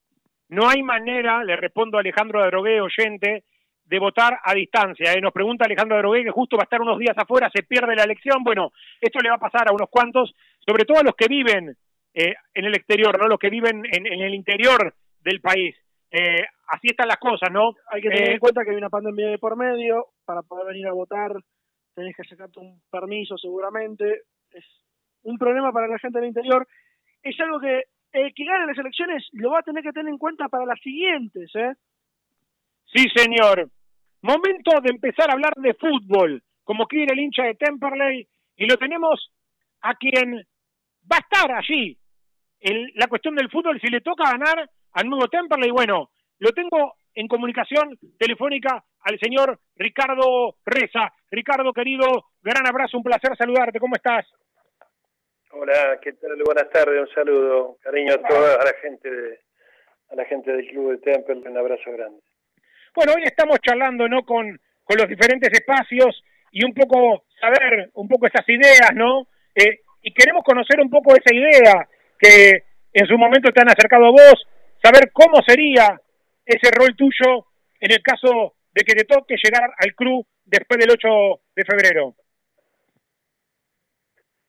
No hay manera, le respondo a Alejandro Drogué, oyente, de votar a distancia. ¿eh? Nos pregunta Alejandro Drogué que justo va a estar unos días afuera, se pierde la elección. Bueno, esto le va a pasar a unos cuantos, sobre todo a los que viven eh, en el exterior, ¿no? Los que viven en, en el interior del país. Eh, así están las cosas, ¿no? Hay que tener Eh, en cuenta que hay una pandemia de por medio, para poder venir a votar tenés que sacarte un permiso seguramente, es un problema para la gente del interior, es algo que el que gane las elecciones lo va a tener que tener en cuenta para las siguientes, ¿eh? Sí, señor. Momento de empezar a hablar de fútbol, como quiere el hincha de Temperley, y lo tenemos a quien va a estar allí. En la cuestión del fútbol, si le toca ganar al nuevo Temperley, bueno, lo tengo en comunicación telefónica al señor Ricardo Reza. Ricardo, querido, gran abrazo, un placer saludarte. ¿Cómo estás? Hola, ¿qué tal? Buenas tardes, un saludo, cariño a toda a la gente de, a la gente del club de Temple, un abrazo grande. Bueno, hoy estamos charlando, ¿no? Con, con los diferentes espacios y un poco saber un poco esas ideas, ¿no? Eh, y queremos conocer un poco esa idea que en su momento te han acercado a vos, saber cómo sería ese rol tuyo en el caso de que te toque llegar al club después del 8 de febrero.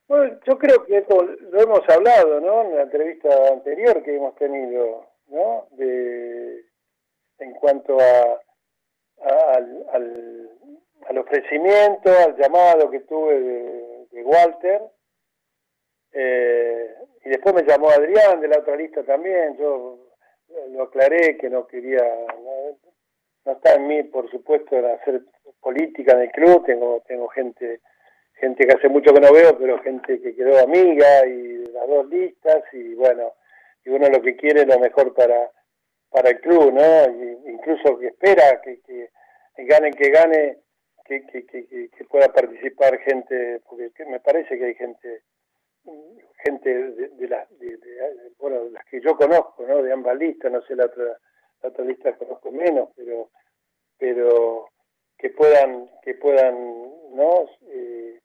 Bueno, yo creo que esto lo hemos hablado, ¿no? En la entrevista anterior que hemos tenido, ¿no? De, en cuanto a, al, al, al ofrecimiento, al llamado que tuve de, de Walter. Eh, y después me llamó Adrián de la otra lista también. Yo lo aclaré que no quería, no, no está en mí, por supuesto, en hacer política en el club. Tengo, tengo gente gente que hace mucho que no veo, pero gente que quedó amiga y las dos listas y bueno, y uno lo que quiere es lo mejor para para el club, ¿no? Y incluso que espera que, que, gane que gane, que, que, que, que- pueda participar gente, porque que me parece que hay gente gente de, de las de, de- bueno las que yo conozco, ¿no? De ambas listas, no sé la otra la otra lista conozco menos, pero pero que puedan que puedan no Eh,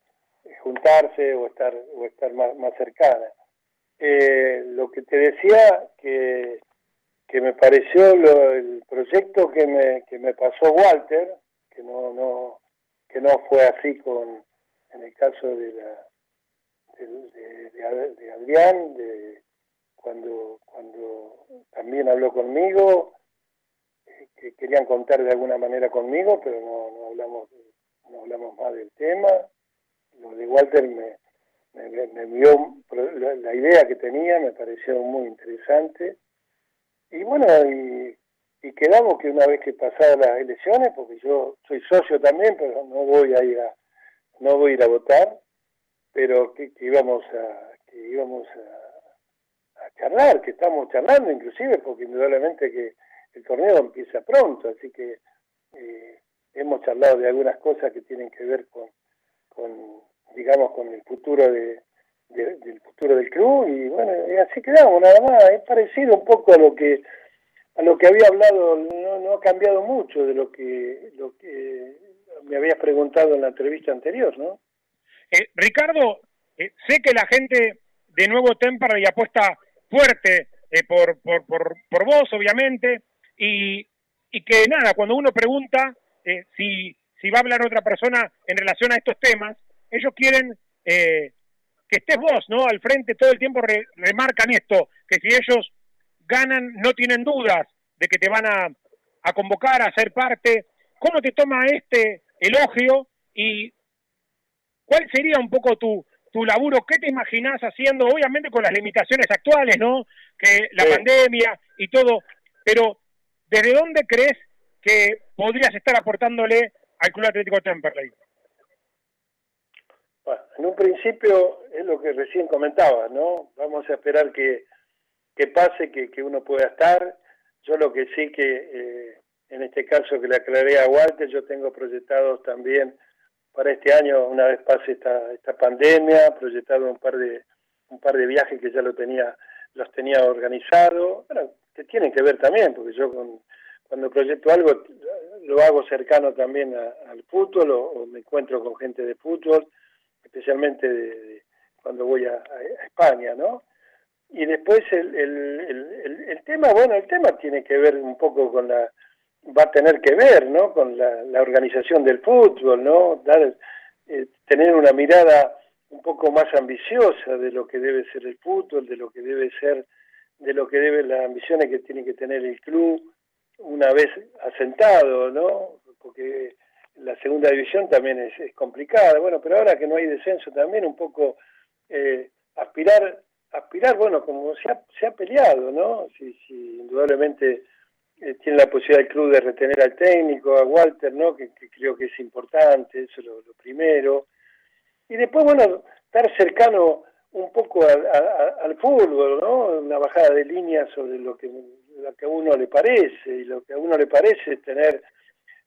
juntarse o estar o estar más, más cercana. Eh, lo que te decía que que me pareció lo- el proyecto que me que me pasó Walter que no no que no fue así con en el caso de la de, de- de Ad- de Adrián de cuando cuando también habló conmigo eh, que querían contar de alguna manera conmigo pero no, no hablamos no hablamos más del tema lo de Walter me, me, me- me pro- la, idea que tenía, me pareció muy interesante. Y bueno, y, quedamos que una vez que pasadas las elecciones, porque yo soy socio también, pero no voy a ir a, no voy a ir a votar, pero que, que íbamos a, que íbamos a, a charlar, que estamos charlando inclusive, porque indudablemente que el torneo empieza pronto, así que eh, hemos charlado de algunas cosas que tienen que ver con, con digamos, con el futuro de, de- del futuro del club y bueno, y así quedamos nada más. Es parecido un poco a lo que a lo que había hablado, no, no ha cambiado mucho de lo que lo que me habías preguntado en la entrevista anterior, ¿no? Eh, Ricardo, eh, sé que la gente de Nuevo Temperley apuesta fuerte eh, por, por, por, por vos, obviamente, y, y que nada, cuando uno pregunta si, si va a hablar otra persona en relación a estos temas, ellos quieren eh, que estés vos, ¿no? Al frente todo el tiempo re- remarcan esto, que si ellos ganan no tienen dudas de que te van a, a convocar a ser parte. ¿Cómo te toma este elogio y ¿Cuál sería un poco tu, tu laburo? ¿Qué te imaginás haciendo? Obviamente con las limitaciones actuales, ¿no? Que la Sí. pandemia y todo, pero ¿desde dónde crees que podrías estar aportándole al Club Atlético Temperley? En un principio es lo que recién comentaba, ¿no? Vamos a esperar que, que pase, que, que uno pueda estar. Yo lo que sí que, eh, en este caso que le aclaré a Walter, yo tengo proyectados también para este año, una vez pase esta, esta pandemia, proyectado un par de un par de viajes que ya lo tenía los tenía organizado, bueno, que tienen que ver también, porque yo con, cuando proyecto algo lo hago cercano también al fútbol o me encuentro con gente de fútbol, especialmente de, cuando voy a, España, ¿no? Y después el, el, el, tema, bueno, el tema tiene que ver un poco con la, va a tener que ver, ¿no? Con la, la organización del fútbol, ¿no? Dar, eh, tener una mirada un poco más ambiciosa de lo que debe ser el fútbol, de lo que debe ser, de lo que debe las ambiciones que tiene que tener el club una vez asentado, ¿no? Porque la segunda división también es, complicada, bueno, pero ahora que no hay descenso también un poco eh, aspirar, aspirar, bueno, como se ha, se ha peleado, ¿no? Si, indudablemente eh, tiene la posibilidad el club de retener al técnico, a Walter, ¿no? Que, creo que es importante, eso es lo, primero. Y después, bueno, estar cercano un poco al, fútbol, ¿no? Una bajada de línea sobre lo que, lo que a uno le parece, y lo que a uno le parece es tener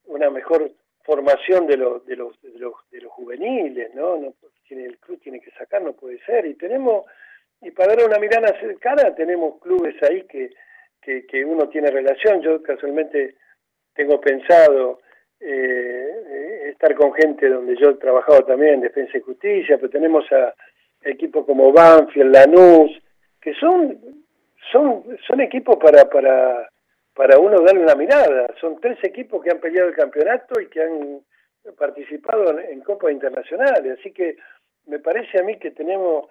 una mejor formación de los, de los, de los, de los juveniles, ¿no? no tiene, el club tiene que sacar, no puede ser. Y tenemos, y para dar una mirada cercana, tenemos clubes ahí que, que, que uno tiene relación. Yo casualmente tengo pensado eh, estar con gente donde yo he trabajado también en Defensa y Justicia, pero tenemos a equipos como Banfield, Lanús, que son, son, son equipos para, para, para uno darle una mirada. Son tres equipos que han peleado el campeonato y que han participado en, Copas Internacionales. Así que me parece a mí que tenemos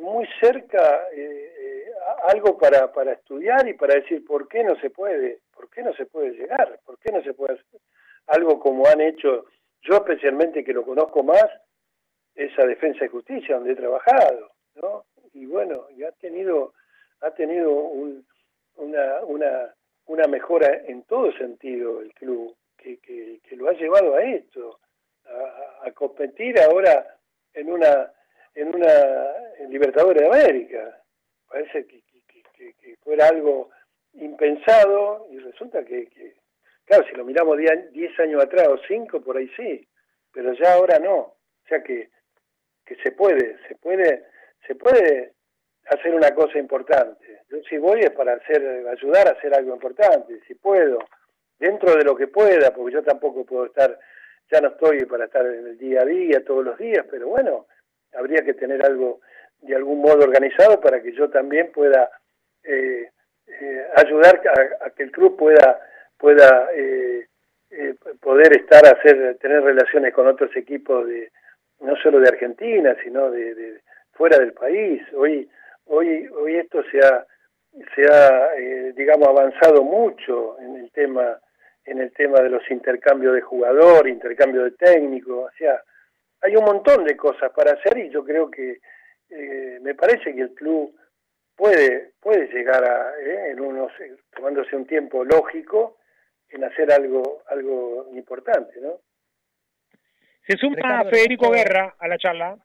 muy cerca eh, eh, algo para, para estudiar y para decir por qué no se puede, por qué no se puede llegar, por qué no se puede hacer algo como han hecho, yo especialmente que lo conozco más, esa defensa y justicia donde he trabajado, ¿no? Y bueno, y ha tenido, ha tenido un, una, una una mejora en todo sentido el club, que, que, lo ha llevado a esto, a, competir ahora en una en una Libertadores de América. Parece que, que, fuera algo impensado y resulta que, claro, si lo miramos 10 años atrás o 5, por ahí sí, pero ya ahora no. O sea que, que se puede, se puede, se puede hacer una cosa importante. Yo si voy es para hacer, ayudar a hacer algo importante, si puedo, dentro de lo que pueda, porque yo tampoco puedo estar, ya no estoy para estar en el día a día, todos los días, pero bueno, habría que tener algo de algún modo organizado para que yo también pueda eh, eh, ayudar a, que el club pueda pueda eh, poder estar hacer tener relaciones con otros equipos de no solo de Argentina sino de, de fuera del país hoy hoy hoy esto se ha se ha eh, digamos avanzado mucho en el tema en el tema de los intercambios de jugador, intercambio de técnico, o sea, hay un montón de cosas para hacer y yo creo que eh, me parece que el club puede puede llegar a eh, en unos tomándose un tiempo lógico en hacer algo algo importante, ¿no? Se suma Federico Guerra a la charla.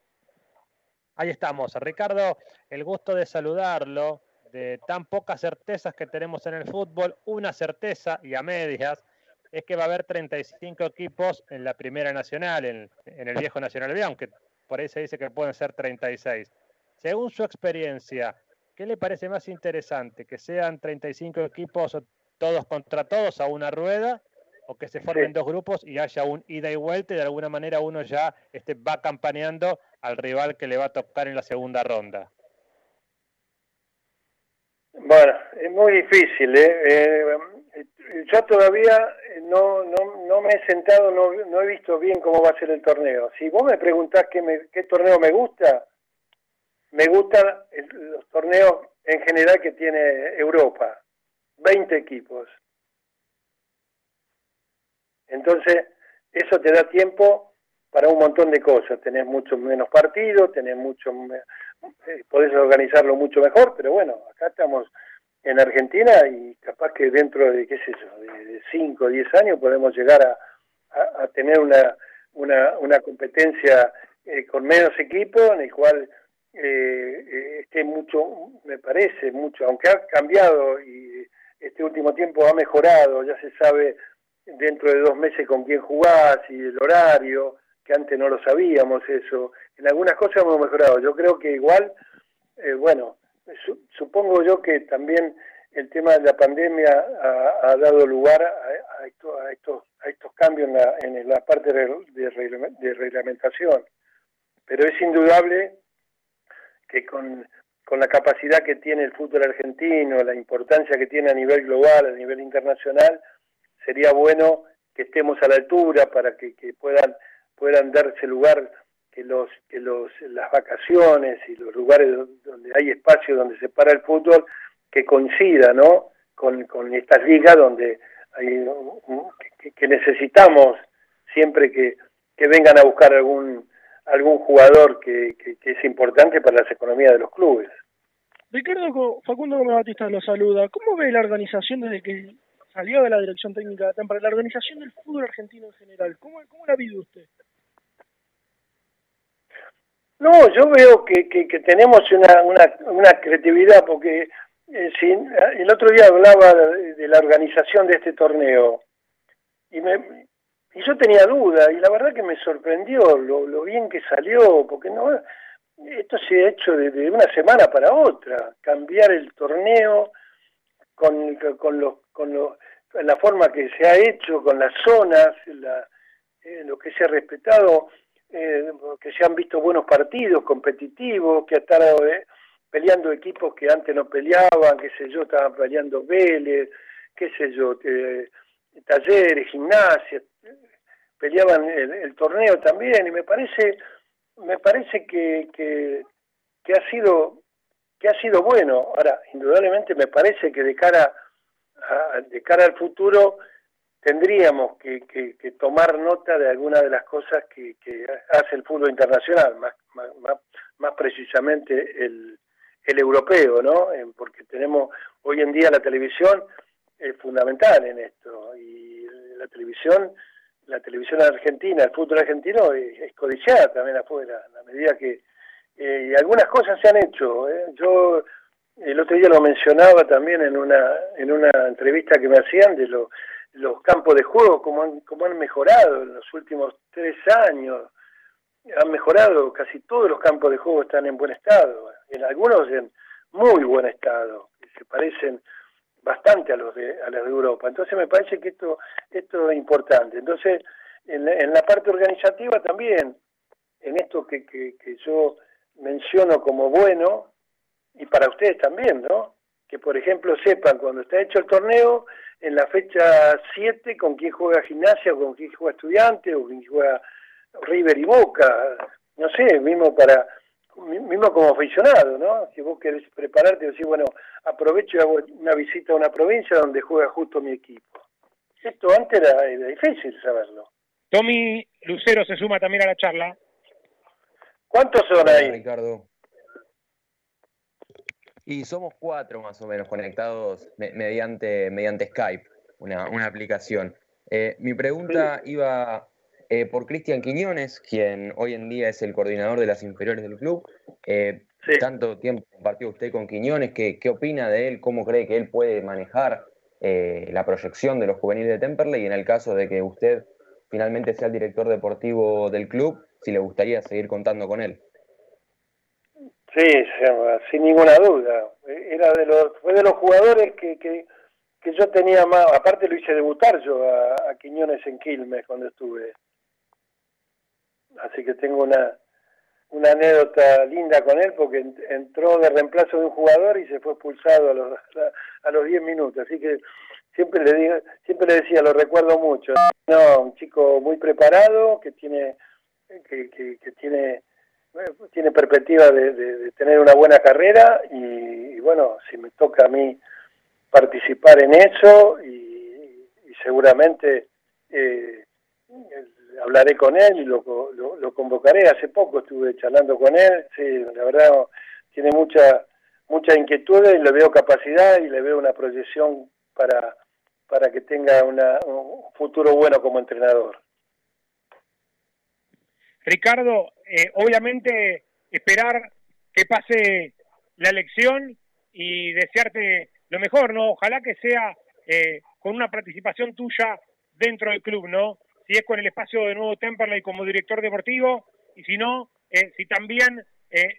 Ahí estamos. Ricardo, el gusto de saludarlo. De tan pocas certezas que tenemos en el fútbol, una certeza y a medias es que va a haber 35 equipos en la Primera Nacional, en, el viejo Nacional B, aunque por ahí se dice que pueden ser 36. Según su experiencia, ¿qué le parece más interesante? ¿Que sean 35 equipos todos contra todos a una rueda o que se formen dos grupos y haya un ida y vuelta y de alguna manera uno ya este, va campaneando al rival que le va a tocar en la segunda ronda? Bueno, es muy difícil. ¿eh? eh yo todavía no, no, no me he sentado, no, no he visto bien cómo va a ser el torneo. Si vos me preguntás qué, me, qué torneo me gusta, me gustan los torneos en general que tiene Europa. 20 equipos. Entonces, eso te da tiempo para un montón de cosas. Tenés mucho menos partidos, tenés mucho, eh, podés organizarlo mucho mejor, pero bueno, acá estamos en Argentina y capaz que dentro de, qué sé yo, de 5 o 10 años podemos llegar a, a, tener una, una, una competencia eh, con menos equipo en el cual eh, esté mucho, me parece mucho, aunque ha cambiado y este último tiempo ha mejorado, ya se sabe dentro de dos meses con quién jugás y el horario, que antes no lo sabíamos eso. En algunas cosas hemos mejorado. Yo creo que igual, eh, bueno, supongo yo que también el tema de la pandemia ha, dado lugar a, estos, a estos cambios en la, en la parte de, de reglamentación. Pero es indudable que con, la capacidad que tiene el fútbol argentino, la importancia que tiene a nivel global, a nivel internacional, sería bueno que estemos a la altura para que puedan puedan darse lugar que los que los las vacaciones y los lugares donde hay espacio donde se para el fútbol que coincida no con, con estas ligas donde hay, que, necesitamos siempre que, que vengan a buscar algún algún jugador que, que, es importante para las economías de los clubes. Ricardo Facundo Gómez Batista lo saluda. ¿Cómo ve la organización desde que salió de la dirección técnica de la organización del fútbol argentino en general? ¿Cómo, cómo la vive usted? No, yo veo que, que, tenemos una, una, una, creatividad, porque eh, el otro día hablaba de, la organización de este torneo y, me, y yo tenía duda y la verdad que me sorprendió lo, lo bien que salió, porque no esto se ha hecho de, de, una semana para otra, cambiar el torneo con, con, los, con los, la forma que se ha hecho, con las zonas, la, eh, lo que se ha respetado eh, que se han visto buenos partidos competitivos, que están eh, peleando equipos que antes no peleaban, qué sé yo, estaban peleando Vélez, qué sé yo, eh, talleres, gimnasia, peleaban el, torneo también, y me parece, me parece que, que, que ha sido que ha sido bueno. Ahora, indudablemente me parece que de cara a, de cara al futuro tendríamos que, que, tomar nota de algunas de las cosas que, que hace el fútbol internacional, más, precisamente el, el europeo, ¿no? Porque tenemos hoy en día la televisión es fundamental en esto y la televisión, la televisión argentina, el fútbol argentino es, codiciada también afuera, a medida que eh, algunas cosas se han hecho. ¿eh? Yo el otro día lo mencionaba también en una en una entrevista que me hacían de lo los campos de juego, como han, como han mejorado en los últimos tres años. Han mejorado, casi todos los campos de juego están en buen estado, en algunos en muy buen estado, se parecen bastante a los de, a los de Europa. Entonces me parece que esto, esto es importante. Entonces, en la, en la parte organizativa también, en esto que, que, que yo menciono como bueno, y para ustedes también, ¿no? Que por ejemplo sepan cuando está hecho el torneo, en la fecha 7 con quién juega Gimnasia, con quién juega Estudiante, o quién juega River y Boca, no sé, mismo para mismo como aficionado, ¿no? Si vos querés prepararte, decís, bueno, aprovecho y hago una visita a una provincia donde juega justo mi equipo. Esto antes era, difícil saberlo. Tommy Lucero se suma también a la charla. ¿Cuántos son ahí? Ricardo. Y somos cuatro más o menos conectados mediante, mediante Skype, una, una aplicación. Eh, mi pregunta iba eh, por Cristian Quiñones, quien hoy en día es el coordinador de las inferiores del club. Eh, tanto tiempo compartió usted con Quiñones, ¿qué, ¿qué opina de él? ¿Cómo cree que él puede manejar la proyección de los juveniles de Temperley? Y en el caso de que usted finalmente sea el director deportivo del club, si le gustaría seguir contando con él. Sí, sin ninguna duda. Era de los, fue de los jugadores que, que, que yo tenía más, aparte lo hice debutar yo a, Quiñones en Quilmes cuando estuve. Así que tengo una, una anécdota linda con él porque entró de reemplazo de un jugador y se fue expulsado a los a, los 10 minutos. Así que siempre le digo, siempre le decía, lo recuerdo mucho. No, un chico muy preparado que tiene que, que, que tiene tiene perspectiva de, tener una buena carrera y, bueno, si me toca a mí participar en eso y, seguramente eh, hablaré con él y lo, lo, convocaré. Hace poco estuve charlando con él, sí, la verdad tiene mucha mucha inquietud y le veo capacidad y le veo una proyección para, para que tenga una, un futuro bueno como entrenador. Ricardo, eh, obviamente esperar que pase la elección y desearte lo mejor, ¿no? Ojalá que sea eh, con una participación tuya dentro del club, ¿no? Si es con el espacio de nuevo Temperley como director deportivo y si no, eh, si también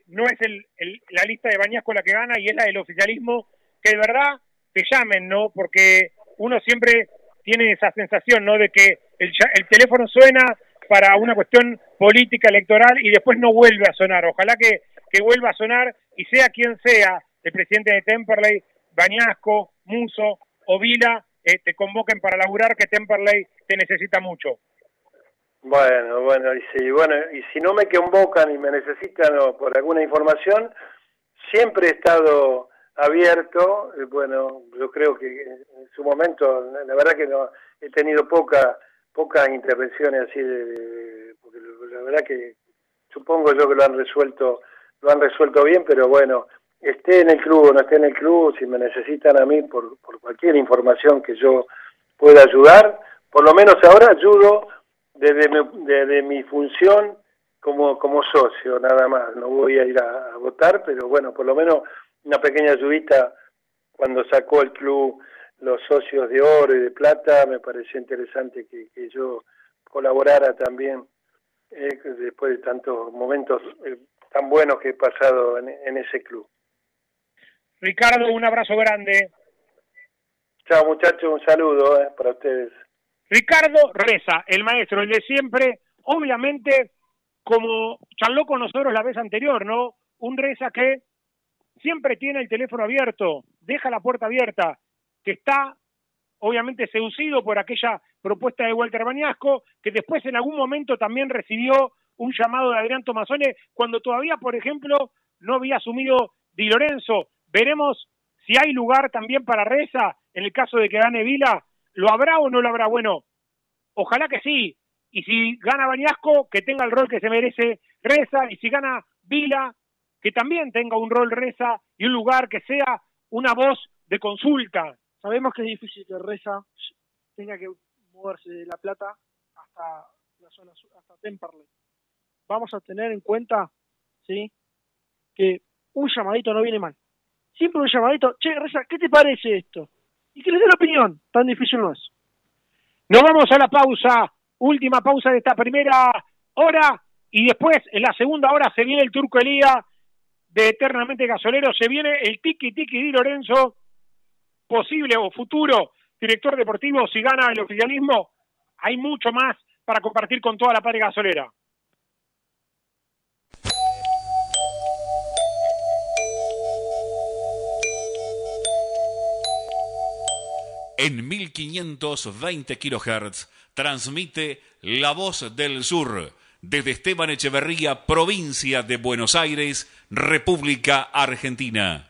no es el, la lista de bañas con la que gana y es la del oficialismo, que de verdad te llamen, ¿no? Porque uno siempre tiene esa sensación, ¿no? De que el, el teléfono suena para una cuestión política electoral y después no vuelve a sonar. Ojalá que que vuelva a sonar y sea quien sea, el presidente de Temperley, Bañasco, Muso o Vila, eh, te convoquen para laburar que Temperley te necesita mucho. Bueno, bueno, y si, bueno, y si no me convocan y me necesitan por alguna información, siempre he estado abierto, eh, bueno, yo creo que en su momento, la verdad que no he tenido poca pocas intervenciones así de, porque la verdad que supongo yo que lo han resuelto lo han resuelto bien, pero bueno, esté en el club o no esté en el club, si me necesitan a mí por, cualquier información que yo pueda ayudar, por lo menos ahora ayudo desde mi, desde mi función como, como socio, nada más. No voy a ir a, votar, pero bueno, por lo menos una pequeña ayudita cuando sacó el club los socios de oro y de plata, me pareció interesante que, yo colaborara también eh, después de tantos momentos eh, tan buenos que he pasado en, ese club. Ricardo, un abrazo grande. Chao muchachos, un saludo eh, para ustedes. Ricardo Reza, el maestro, el de siempre, obviamente, como charló con nosotros la vez anterior, ¿no? Un Reza que siempre tiene el teléfono abierto, deja la puerta abierta, que está obviamente seducido por aquella propuesta de Walter Bañasco, que después en algún momento también recibió un llamado de Adrián Tomasone cuando todavía, por ejemplo, no había asumido Di Lorenzo. Veremos si hay lugar también para Reza en el caso de que gane Vila. ¿Lo habrá o no lo habrá? Bueno, ojalá que sí. Y si gana Bañasco, que tenga el rol que se merece Reza. Y si gana Vila, que también tenga un rol Reza y un lugar que sea una voz de consulta. Sabemos que es difícil que Reza tenga que moverse de La Plata hasta la zona hasta Temperley. Vamos a tener en cuenta, ¿sí? Que un llamadito no viene mal. Siempre un llamadito, che, Reza, ¿qué te parece esto? Y que les dé la opinión, tan difícil no es. Nos vamos a la pausa, última pausa de esta primera hora, y después, en la segunda hora, se viene el Turco Elía de Eternamente Gasolero, se viene el Tiki Tiki Di Lorenzo, posible o futuro director deportivo si gana el oficialismo. Hay mucho más para compartir con toda la patria gasolera. En 1520 kHz transmite La Voz del Sur desde Esteban Echeverría, provincia de Buenos Aires, República Argentina.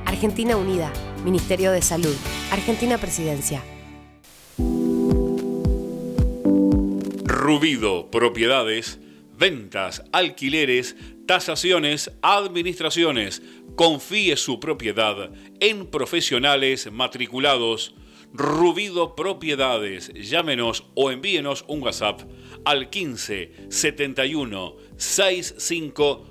Argentina Unida, Ministerio de Salud, Argentina Presidencia. Rubido, propiedades, ventas, alquileres, tasaciones, administraciones. Confíe su propiedad en profesionales matriculados. Rubido Propiedades. Llámenos o envíenos un WhatsApp al 15 71 65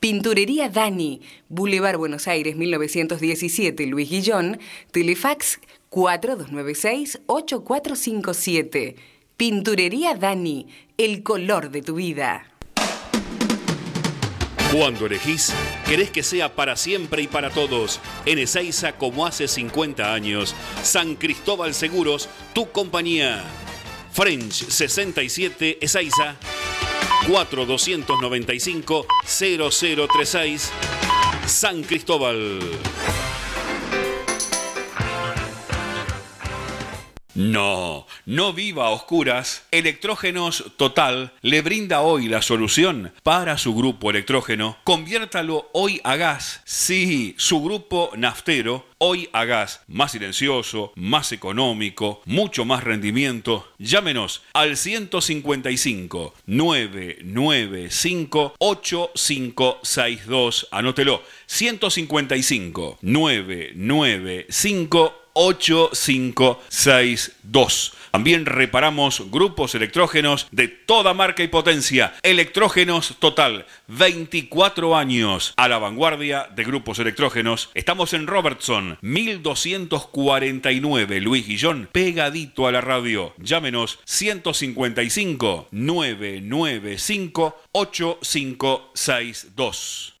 Pinturería Dani, Boulevard Buenos Aires 1917, Luis Guillón, Telefax 4296-8457. Pinturería Dani, el color de tu vida. Cuando elegís, querés que sea para siempre y para todos. En Ezeiza, como hace 50 años. San Cristóbal Seguros, tu compañía. French 67 Ezeiza. 4295 0036 San Cristóbal. No, no viva a oscuras. Electrógenos Total le brinda hoy la solución para su grupo electrógeno. Conviértalo hoy a gas. Sí, su grupo naftero hoy a gas. Más silencioso, más económico, mucho más rendimiento. Llámenos al 155 995 8562. Anótelo. 155 995 8562. También reparamos grupos electrógenos de toda marca y potencia. Electrógenos Total, 24 años a la vanguardia de grupos electrógenos. Estamos en Robertson, 1249 Luis Guillón, pegadito a la radio. Llámenos 155 995 8562.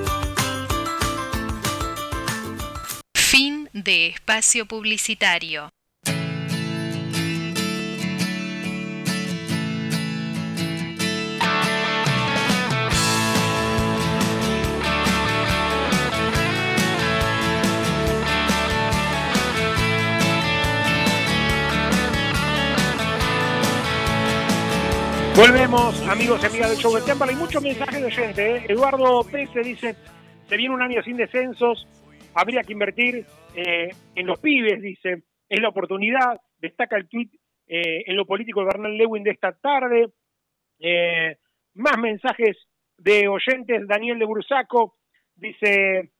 De espacio publicitario. Volvemos, amigos y amigas del show del Temple. Hay muchos mensajes de gente. ¿eh? Eduardo Pese dice: Se viene un año sin descensos, habría que invertir eh, en los pibes, dice. Es la oportunidad. Destaca el tuit eh, en lo político de Bernal Lewin de esta tarde. Eh, más mensajes de oyentes. Daniel de Bursaco dice: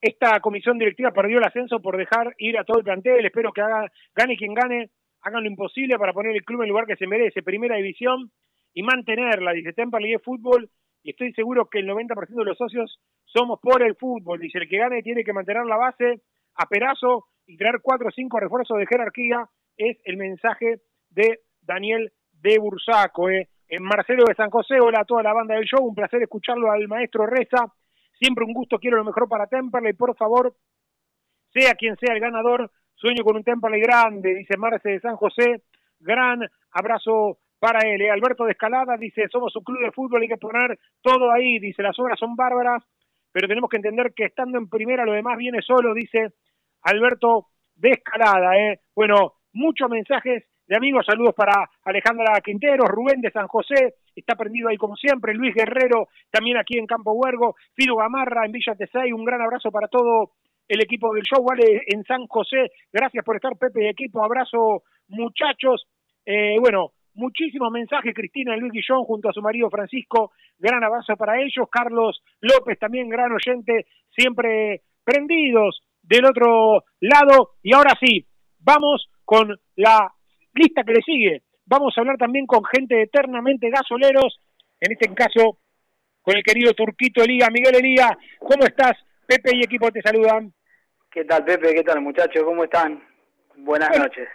Esta comisión directiva perdió el ascenso por dejar ir a todo el plantel. Espero que haga, gane quien gane hagan lo imposible para poner el club en el lugar que se merece, primera división, y mantenerla, dice Temperley de fútbol, y estoy seguro que el 90% de los socios somos por el fútbol, dice el que gane tiene que mantener la base a perazo y traer cuatro o cinco refuerzos de jerarquía, es el mensaje de Daniel de Bursaco. ¿eh? Marcelo de San José, hola a toda la banda del show, un placer escucharlo al maestro Reza, siempre un gusto, quiero lo mejor para Temperley, por favor, sea quien sea el ganador, Sueño con un Temple grande, dice Marce de San José. Gran abrazo para él. ¿eh? Alberto de Escalada dice, somos un club de fútbol, hay que poner todo ahí. Dice, las obras son bárbaras, pero tenemos que entender que estando en primera lo demás viene solo, dice Alberto de Escalada. ¿eh? Bueno, muchos mensajes de amigos, saludos para Alejandra Quintero, Rubén de San José, está prendido ahí como siempre, Luis Guerrero, también aquí en Campo Huergo, Fido Gamarra en Villa Tesay, un gran abrazo para todo el equipo del show, vale, en San José. Gracias por estar, Pepe y equipo. Abrazo, muchachos. Eh, bueno, muchísimos mensajes. Cristina y Luis Guillón junto a su marido Francisco. Gran abrazo para ellos. Carlos López también, gran oyente, siempre prendidos del otro lado. Y ahora sí, vamos con la lista que le sigue. Vamos a hablar también con gente eternamente gasoleros, en este caso con el querido Turquito Elía, Miguel Elía. ¿Cómo estás? Pepe y equipo te saludan. ¿Qué tal, Pepe? ¿Qué tal, muchachos? ¿Cómo están? Buenas Bueno, noches.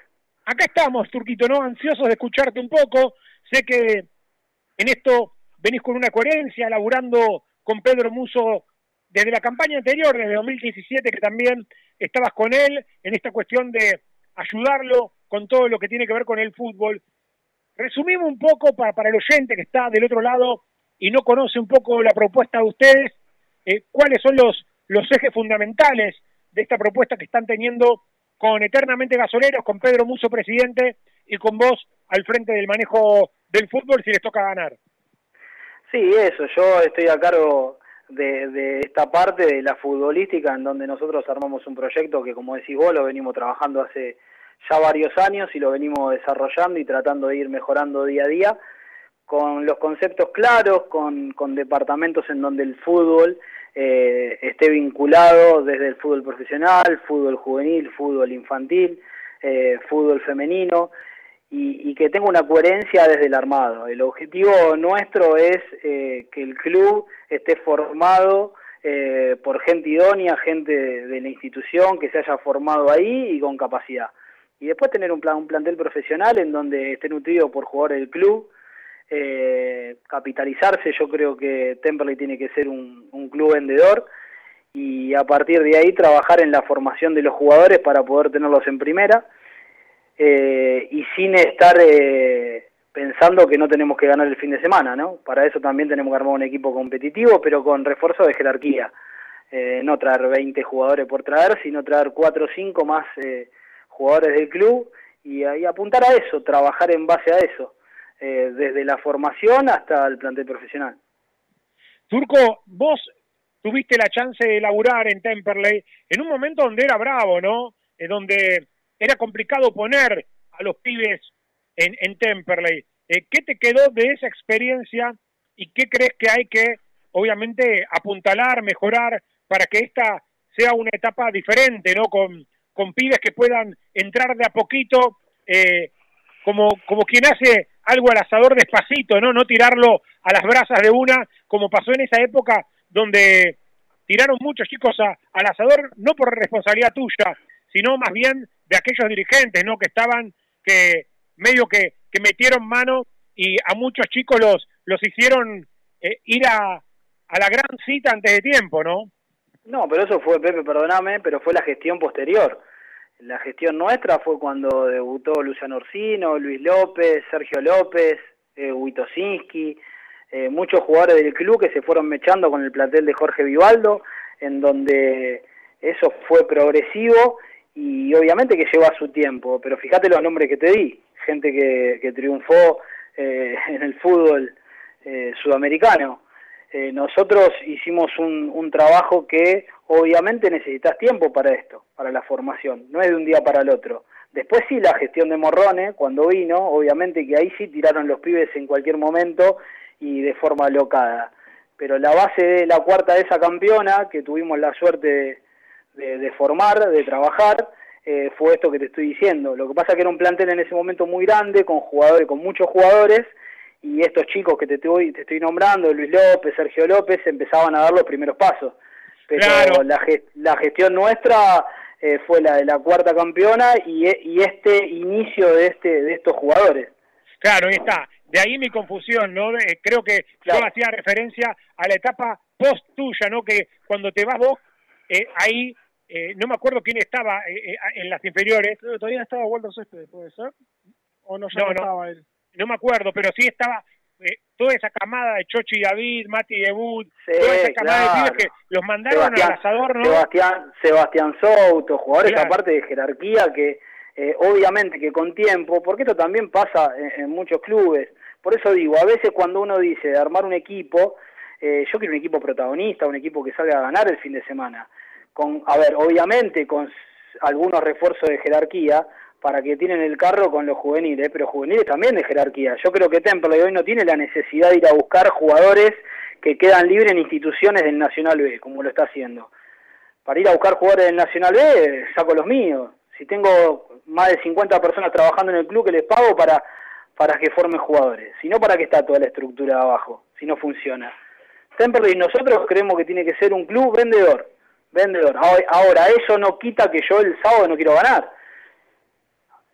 Acá estamos, Turquito, ¿no? Ansiosos de escucharte un poco. Sé que en esto venís con una coherencia, laburando con Pedro Muso desde la campaña anterior, desde 2017, que también estabas con él en esta cuestión de ayudarlo con todo lo que tiene que ver con el fútbol. Resumimos un poco para, el oyente que está del otro lado y no conoce un poco la propuesta de ustedes, eh, cuáles son los ejes fundamentales de esta propuesta que están teniendo con Eternamente Gasoleros, con Pedro Muso, presidente, y con vos al frente del manejo del fútbol si les toca ganar. Sí, eso, yo estoy a cargo de, de, esta parte de la futbolística en donde nosotros armamos un proyecto que como decís vos lo venimos trabajando hace ya varios años y lo venimos desarrollando y tratando de ir mejorando día a día con los conceptos claros, con, con departamentos en donde el fútbol eh, esté vinculado desde el fútbol profesional, fútbol juvenil, fútbol infantil, eh, fútbol femenino y, que tenga una coherencia desde el armado. El objetivo nuestro es eh, que el club esté formado eh, por gente idónea, gente de, de, la institución que se haya formado ahí y con capacidad. Y después tener un, plan, un plantel profesional en donde esté nutrido por jugadores del club, eh, capitalizarse, yo creo que Temperley tiene que ser un, club vendedor y a partir de ahí trabajar en la formación de los jugadores para poder tenerlos en primera eh, y sin estar eh, pensando que no tenemos que ganar el fin de semana, ¿no? Para eso también tenemos que armar un equipo competitivo, pero con refuerzo de jerarquía. Eh, no traer 20 jugadores por traer, sino traer 4 o 5 más eh, jugadores del club y, y apuntar a eso, trabajar en base a eso eh, desde la formación hasta el plantel profesional. Turco, vos tuviste la chance de laburar en Temperley en un momento donde era bravo, ¿no? Eh, donde era complicado poner a los pibes en, en Temperley. Eh, ¿Qué te quedó de esa experiencia y qué crees que hay que, obviamente, apuntalar, mejorar para que esta sea una etapa diferente, ¿no? Con, con pibes que puedan entrar de a poquito, eh, como, como quien hace algo al asador despacito, ¿no? No tirarlo a las brasas de una, como pasó en esa época donde tiraron muchos chicos a, al asador, no por responsabilidad tuya, sino más bien de aquellos dirigentes, ¿no? Que estaban, que medio que, que metieron mano y a muchos chicos los, los hicieron eh, ir a, a la gran cita antes de tiempo, ¿no? No, pero eso fue, Pepe, perdóname, pero fue la gestión posterior la gestión nuestra fue cuando debutó Luciano Orsino, Luis López, Sergio López, eh, Witosinski, eh, muchos jugadores del club que se fueron mechando con el plantel de Jorge Vivaldo, en donde eso fue progresivo y obviamente que lleva su tiempo, pero fíjate los nombres que te di, gente que, que triunfó eh, en el fútbol eh, sudamericano. Eh, nosotros hicimos un, un trabajo que obviamente necesitas tiempo para esto, para la formación, no es de un día para el otro. Después sí la gestión de Morrone, cuando vino, obviamente que ahí sí tiraron los pibes en cualquier momento y de forma locada. Pero la base de la cuarta de esa campeona, que tuvimos la suerte de, de, de formar, de trabajar, eh, fue esto que te estoy diciendo. Lo que pasa que era un plantel en ese momento muy grande, con jugadores, con muchos jugadores, y estos chicos que te estoy, te estoy nombrando, Luis López, Sergio López, empezaban a dar los primeros pasos. Pero claro. la, la gestión nuestra eh, fue la de la cuarta campeona y, y este inicio de este de estos jugadores. Claro, ahí está. De ahí mi confusión, ¿no? Eh, creo que claro. yo hacía referencia a la etapa post tuya, ¿no? Que cuando te vas vos, eh, ahí, eh, no me acuerdo quién estaba eh, en las inferiores. Creo que todavía estaba Walter Céspedes, ¿puede ser? ¿O no ya no, no estaba él? No me acuerdo, pero sí estaba eh, toda esa camada de Chochi David, Mati Debut, sí, toda esa camada claro. de pibes que los mandaron Sebastián, al asador, ¿no? Sebastián, Sebastián Souto, jugadores claro. aparte de jerarquía que eh, obviamente que con tiempo, porque esto también pasa en, en, muchos clubes, por eso digo, a veces cuando uno dice de armar un equipo, eh, yo quiero un equipo protagonista, un equipo que salga a ganar el fin de semana, con, a ver, obviamente con algunos refuerzos de jerarquía, para que tienen el carro con los juveniles, pero juveniles también de jerarquía. Yo creo que Temple hoy no tiene la necesidad de ir a buscar jugadores que quedan libres en instituciones del Nacional B, como lo está haciendo. Para ir a buscar jugadores del Nacional B, saco los míos. Si tengo más de 50 personas trabajando en el club que les pago para, para que formen jugadores. Si no, ¿para qué está toda la estructura de abajo? Si no funciona. Temple y nosotros creemos que tiene que ser un club vendedor. Vendedor. Ahora, eso no quita que yo el sábado no quiero ganar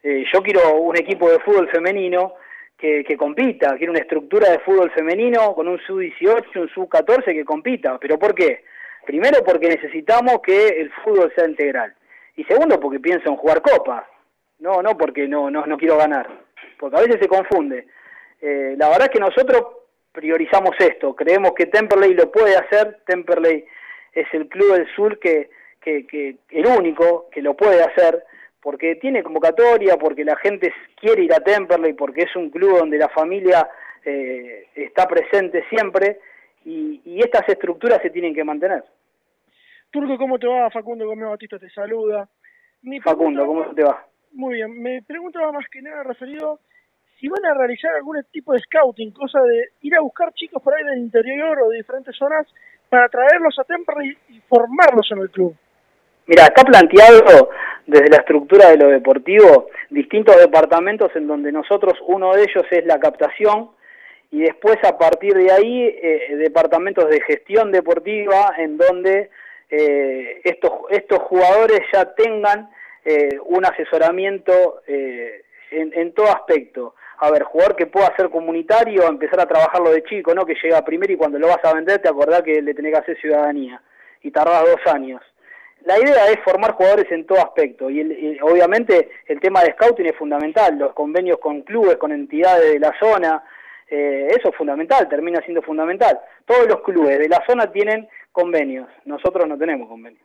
eh, yo quiero un equipo de fútbol femenino que, que, compita, quiero una estructura de fútbol femenino con un sub-18, un sub-14 que compita. ¿Pero por qué? Primero porque necesitamos que el fútbol sea integral. Y segundo porque pienso en jugar copa. No, no porque no, no, no quiero ganar. Porque a veces se confunde. Eh, la verdad es que nosotros priorizamos esto. Creemos que Temperley lo puede hacer. Temperley es el club del sur que, que, que el único que lo puede hacer porque tiene convocatoria, porque la gente quiere ir a Temperley, porque es un club donde la familia eh, está presente siempre y, y, estas estructuras se tienen que mantener. Turco, ¿cómo te va? Facundo Gómez Batista te saluda. Mi Facundo, ¿cómo te va? Muy bien, me preguntaba más que nada referido si van a realizar algún tipo de scouting, cosa de ir a buscar chicos por ahí del interior o de diferentes zonas para traerlos a Temperley y formarlos en el club. Mira, está planteado desde la estructura de lo deportivo distintos departamentos en donde nosotros, uno de ellos es la captación, y después a partir de ahí eh, departamentos de gestión deportiva en donde eh, estos, estos jugadores ya tengan eh, un asesoramiento eh, en, en, todo aspecto. A ver, jugador que pueda ser comunitario, empezar a trabajarlo de chico, ¿no? Que llega primero y cuando lo vas a vender te acordás que le tenés que hacer ciudadanía y tardás dos años la idea es formar jugadores en todo aspecto y, el, y, obviamente el tema de scouting es fundamental, los convenios con clubes, con entidades de la zona, eh, eso es fundamental, termina siendo fundamental. Todos los clubes de la zona tienen convenios, nosotros no tenemos convenios.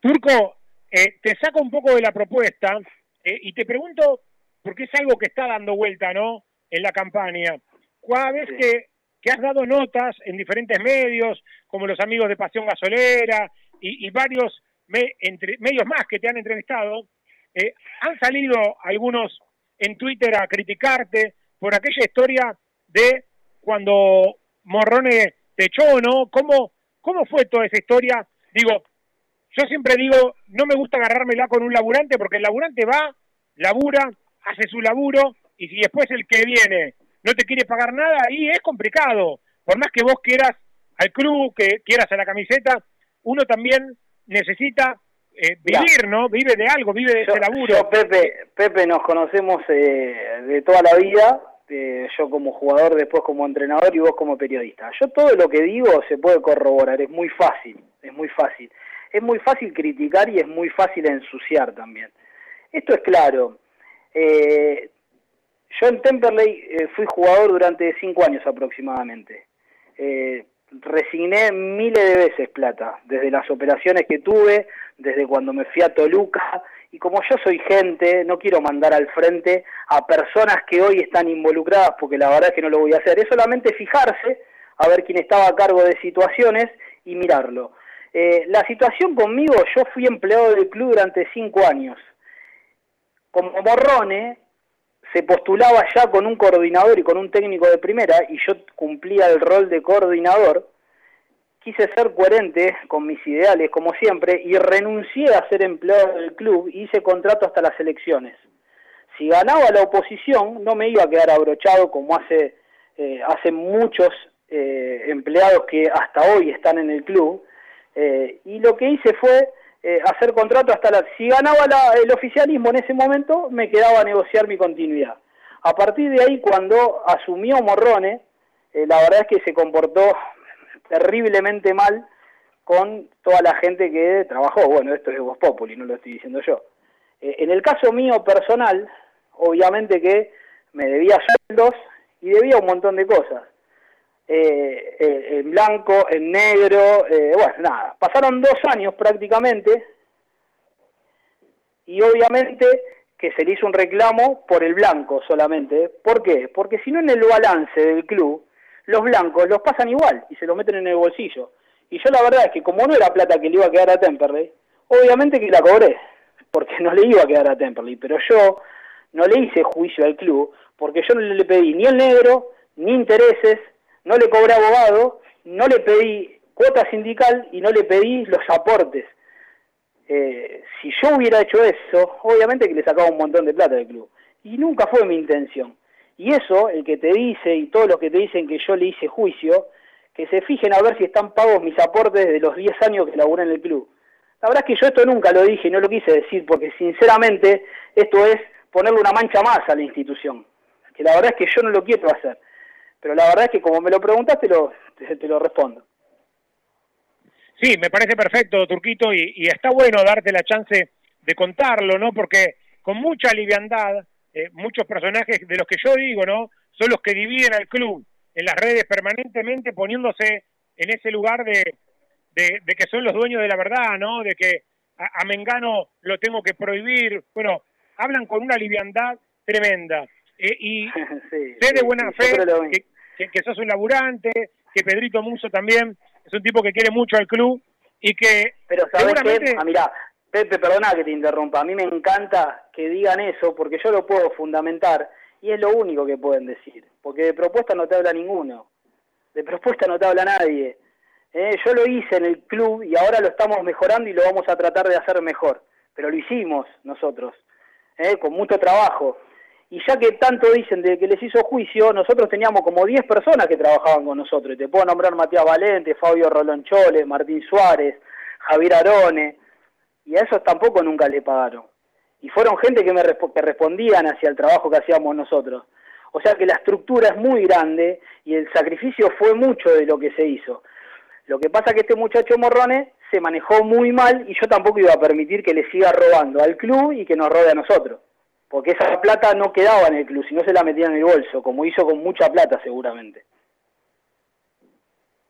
Turco, eh, te saco un poco de la propuesta eh, y te pregunto, porque es algo que está dando vuelta, ¿no? En la campaña. Cada vez sí. que, que has dado notas en diferentes medios, como los amigos de Pasión Gasolera, y, y varios me, entre, medios más que te han entrevistado, eh, han salido algunos en Twitter a criticarte por aquella historia de cuando Morrone te echó, ¿no? ¿Cómo, ¿Cómo fue toda esa historia? Digo, yo siempre digo, no me gusta agarrármela con un laburante porque el laburante va, labura, hace su laburo y si después el que viene no te quiere pagar nada, ahí es complicado. Por más que vos quieras al club, que quieras a la camiseta, uno también necesita eh, vivir. ¿no? Vive de algo, vive de yo, ese laburo. Yo, Pepe, Pepe, nos conocemos eh, de toda la vida, eh, yo como jugador, después como entrenador y vos como periodista. Yo todo lo que digo se puede corroborar, es muy fácil, es muy fácil. Es muy fácil criticar y es muy fácil ensuciar también. Esto es claro. Eh, yo en Temperley eh, fui jugador durante cinco años aproximadamente. Eh, resigné miles de veces plata, desde las operaciones que tuve, desde cuando me fui a Toluca, y como yo soy gente, no quiero mandar al frente a personas que hoy están involucradas, porque la verdad es que no lo voy a hacer, es solamente fijarse a ver quién estaba a cargo de situaciones y mirarlo. Eh, la situación conmigo, yo fui empleado del club durante cinco años. Como Morrone, se postulaba ya con un coordinador y con un técnico de primera y yo cumplía el rol de coordinador, quise ser coherente con mis ideales, como siempre, y renuncié a ser empleado del club y hice contrato hasta las elecciones. Si ganaba la oposición, no me iba a quedar abrochado como hace, eh, hace muchos eh, empleados que hasta hoy están en el club, eh, y lo que hice fue eh, hacer contrato hasta la... Si ganaba la, el oficialismo en ese momento, me quedaba a negociar mi continuidad. A partir de ahí, cuando asumió Morrone, eh, la verdad es que se comportó terriblemente mal con toda la gente que trabajó. Bueno, esto es Voz Populi, no lo estoy diciendo yo. Eh, en el caso mío personal, obviamente que me debía sueldos y debía un montón de cosas. Eh, eh, en blanco, en negro, eh, bueno, nada, pasaron dos años prácticamente y obviamente que se le hizo un reclamo por el blanco solamente. ¿Por qué? Porque si no en el balance del club, los blancos los pasan igual y se lo meten en el bolsillo. Y yo la verdad es que como no era plata que le iba a quedar a Temperley, obviamente que la cobré, porque no le iba a quedar a Temperley, pero yo no le hice juicio al club, porque yo no le pedí ni el negro, ni intereses, no le cobré abogado, no le pedí cuota sindical y no le pedí los aportes. Eh, si yo hubiera hecho eso, obviamente que le sacaba un montón de plata del club. Y nunca fue mi intención. Y eso, el que te dice y todos los que te dicen que yo le hice juicio, que se fijen a ver si están pagos mis aportes de los 10 años que laburé en el club. La verdad es que yo esto nunca lo dije y no lo quise decir porque sinceramente esto es ponerle una mancha más a la institución. Que la verdad es que yo no lo quiero hacer. Pero la verdad es que como me lo preguntaste, te lo, te, lo respondo. Sí, me parece perfecto, Turquito, y, está bueno darte la chance de contarlo, ¿no? Porque con mucha liviandad, eh, muchos personajes de los que yo digo, ¿no? Son los que dividen al club en las redes permanentemente poniéndose en ese lugar de, de, que son los dueños de la verdad, ¿no? De que a, Mengano lo tengo que prohibir. Bueno, hablan con una liviandad tremenda. Eh, y sé de buena fe que, que, sos un laburante, que Pedrito Muso también es un tipo que quiere mucho al club y que Pero ¿sabes seguramente... Ah, mirá, Pepe, perdona que te interrumpa, a mí me encanta que digan eso porque yo lo puedo fundamentar y es lo único que pueden decir, porque de propuesta no te habla ninguno, de propuesta no te habla nadie. Eh, yo lo hice en el club y ahora lo estamos mejorando y lo vamos a tratar de hacer mejor, pero lo hicimos nosotros, eh, con mucho trabajo. Y ya que tanto dicen de que les hizo juicio, nosotros teníamos como 10 personas que trabajaban con nosotros. Y te puedo nombrar Matías Valente, Fabio Rolonchole, Martín Suárez, Javier Arone. Y a esos tampoco nunca le pagaron. Y fueron gente que me que respondían hacia el trabajo que hacíamos nosotros. O sea que la estructura es muy grande y el sacrificio fue mucho de lo que se hizo. Lo que pasa es que este muchacho Morrone se manejó muy mal y yo tampoco iba a permitir que le siga robando al club y que nos robe a nosotros porque esa plata no quedaba en el club, sino se la metía en el bolso, como hizo con mucha plata seguramente.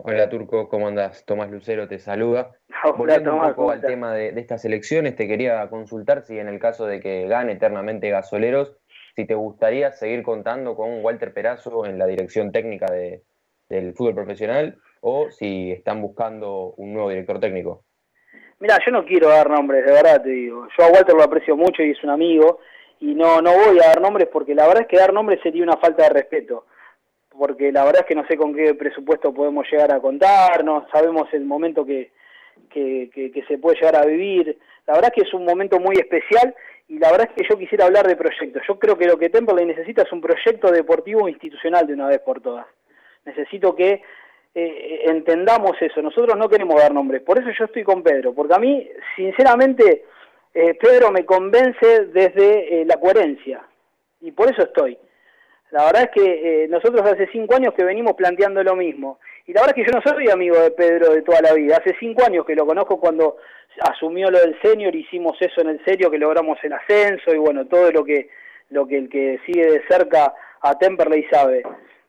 Hola Turco, ¿cómo andas? Tomás Lucero te saluda. Volviendo un poco al tema de, estas elecciones, te quería consultar si en el caso de que gane eternamente Gasoleros, si te gustaría seguir contando con Walter Perazo en la dirección técnica de, del fútbol profesional o si están buscando un nuevo director técnico. Mira, yo no quiero dar nombres, de verdad te digo. Yo a Walter lo aprecio mucho y es un amigo y no, no voy a dar nombres porque la verdad es que dar nombres sería una falta de respeto, porque la verdad es que no sé con qué presupuesto podemos llegar a contar, no sabemos el momento que, que, que, se puede llegar a vivir, la verdad es que es un momento muy especial y la verdad es que yo quisiera hablar de proyectos, yo creo que lo que Temperley necesita es un proyecto deportivo institucional de una vez por todas, necesito que eh, entendamos eso, nosotros no queremos dar nombres, por eso yo estoy con Pedro, porque a mí sinceramente eh, Pedro me convence desde eh, la coherencia y por eso estoy. La verdad es que eh, nosotros hace cinco años que venimos planteando lo mismo. Y la verdad es que yo no soy amigo de Pedro de toda la vida. Hace cinco años que lo conozco cuando asumió lo del senior, hicimos eso en el serio, que logramos el ascenso y bueno, todo lo que, lo que el que sigue de cerca a Temperley sabe.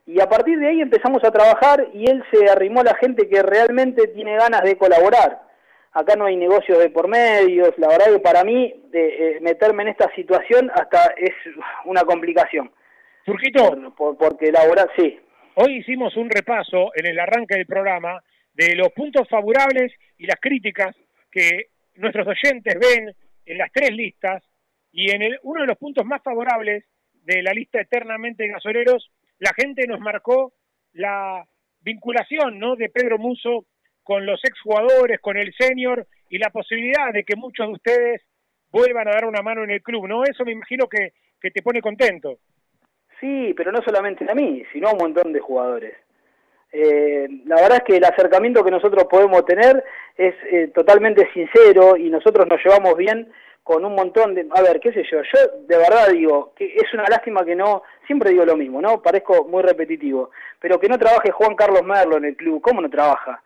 Y a partir de ahí empezamos a trabajar y él se arrimó a la gente que realmente tiene ganas de colaborar acá no hay negocios de por medios, la verdad que para mí de, eh, meterme en esta situación hasta es una complicación. Turquito, porque laborar, sí. Hoy hicimos un repaso en el arranque del programa de los puntos favorables y las críticas que nuestros oyentes ven en las tres listas y en el, uno de los puntos más favorables de la lista eternamente de gasoleros, la gente nos marcó la vinculación ¿no? de Pedro Muso con los exjugadores, con el senior y la posibilidad de que muchos de ustedes vuelvan a dar una mano en el club, ¿no? Eso me imagino que, que te pone contento. Sí, pero no solamente a mí, sino a un montón de jugadores. Eh, la verdad es que el acercamiento que nosotros podemos tener es eh, totalmente sincero y nosotros nos llevamos bien con un montón de... A ver, qué sé yo, yo de verdad digo que es una lástima que no... Siempre digo lo mismo, ¿no? Parezco muy repetitivo, pero que no trabaje Juan Carlos Merlo en el club. ¿Cómo no trabaja?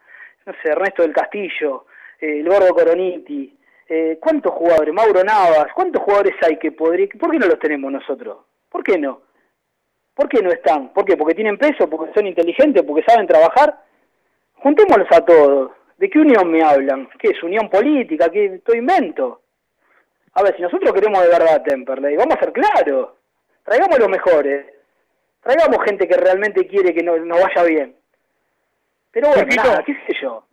No sé, Ernesto del Castillo, eh, el Gordo Coroniti, eh, ¿cuántos jugadores? Mauro Navas, ¿cuántos jugadores hay que podría, por qué no los tenemos nosotros? ¿Por qué no? ¿Por qué no están? ¿Por qué? ¿Porque tienen peso? ¿Porque son inteligentes? ¿Porque saben trabajar? Juntémoslos a todos. ¿De qué unión me hablan? ¿Qué es? ¿Unión política? ¿Qué esto invento? A ver, si nosotros queremos de verdad Temperley, vamos a ser claros. Traigamos los mejores. Traigamos gente que realmente quiere que nos vaya bien. Pero bueno, qué sé yo.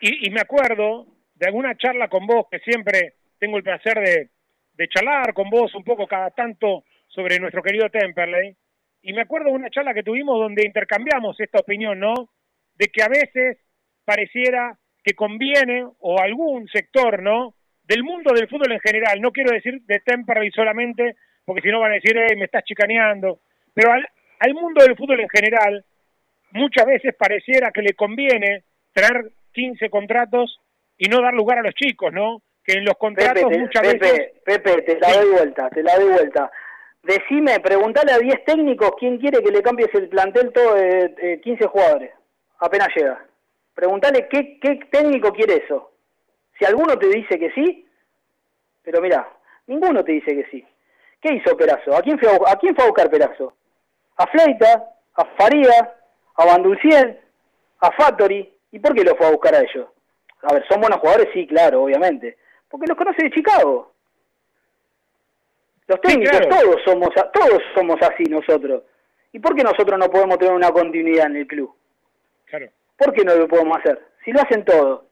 Y, me acuerdo de alguna charla con vos, que siempre tengo el placer de, de charlar con vos un poco cada tanto sobre nuestro querido Temperley. Y me acuerdo de una charla que tuvimos donde intercambiamos esta opinión, ¿no? De que a veces pareciera que conviene, o algún sector, ¿no? Del mundo del fútbol en general, no quiero decir de Temperley solamente, porque si no van a decir, me estás chicaneando, pero al, al mundo del fútbol en general, muchas veces pareciera que le conviene traer 15 contratos y no dar lugar a los chicos, ¿no? Que en los contratos muchas veces... Pepe, te la doy vuelta, te la doy vuelta. Decime, preguntale a 10 técnicos quién quiere que le cambies el plantel todo de 15 jugadores, apenas llega. Preguntale qué, qué técnico quiere eso. Si alguno te dice que sí, pero mira, ninguno te dice que sí. ¿Qué hizo Perazo? ¿A quién fue a, a quién fue a buscar Perazo? ¿A Fleita? ¿A Faría? ¿A Bandulciel? ¿A Factory? ¿Y por qué lo fue a buscar a ellos? A ver, ¿son buenos jugadores? Sí, claro, obviamente. Porque los conoce de Chicago. Los técnicos, claro. todos somos todos somos así nosotros. ¿Y por qué nosotros no podemos tener una continuidad en el club? Claro. ¿Por qué no lo podemos hacer? Si lo hacen todos,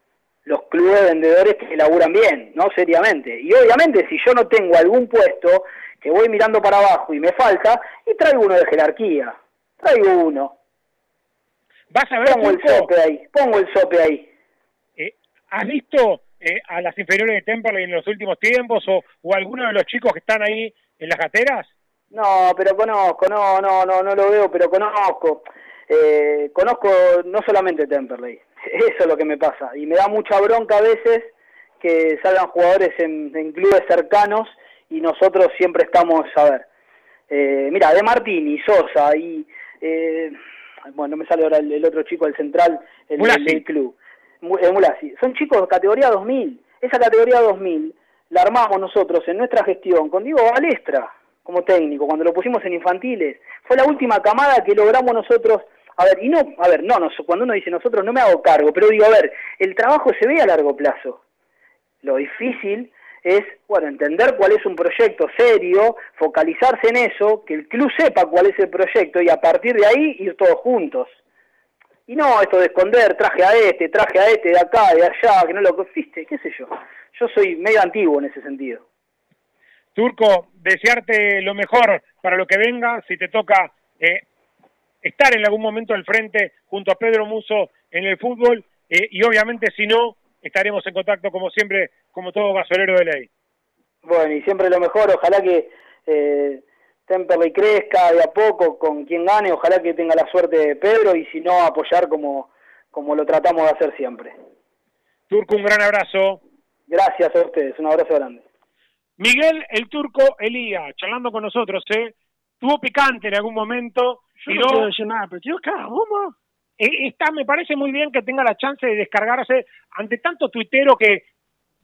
los clubes de vendedores que laburan bien, ¿no? Seriamente. Y obviamente si yo no tengo algún puesto, que voy mirando para abajo y me falta, y traigo uno de jerarquía. Traigo uno. Vas a ver, Pongo el sope ahí, pongo el sope ahí. eh, ¿has visto eh, a las inferiores de Temperley en los últimos tiempos o, o alguno de los chicos que están ahí en las gateras? No, pero conozco, no, no, no, no lo veo, pero conozco. Eh, conozco no solamente Temperley, eso es lo que me pasa. Y me da mucha bronca a veces que salgan jugadores en, en clubes cercanos y nosotros siempre estamos, a ver, eh, mira, De Martini, Sosa y, eh, bueno, no me sale ahora el, el otro chico del central, el, el del club, Mulasi. Son chicos de categoría 2000. Esa categoría 2000 la armamos nosotros en nuestra gestión con Diego Balestra como técnico, cuando lo pusimos en infantiles. Fue la última camada que logramos nosotros. A ver, y no, a ver, no, nos- cuando uno dice nosotros no me hago cargo, pero digo, a ver, el trabajo se ve a largo plazo. Lo difícil es, bueno, entender cuál es un proyecto serio, focalizarse en eso, que el club sepa cuál es el proyecto y a partir de ahí ir todos juntos. Y no esto de esconder, traje a este, traje a este de acá, de allá, que no lo viste, qué sé yo. Yo soy medio antiguo en ese sentido. Turco, desearte lo mejor para lo que venga, si te toca eh, estar en algún momento al frente junto a Pedro Muso en el fútbol eh, y obviamente si no, estaremos en contacto como siempre, como todo gasolero de ley. Bueno, y siempre lo mejor, ojalá que eh, Temperley crezca de a poco con quien gane, ojalá que tenga la suerte de Pedro y si no, apoyar como, como lo tratamos de hacer siempre. Turco, un gran abrazo. Gracias a ustedes, un abrazo grande. Miguel el Turco Elía, charlando con nosotros, ¿eh? Tuvo picante en algún momento. Yo tiró- no decir nada, pero tío, está, me parece muy bien que tenga la chance de descargarse ante tanto tuitero que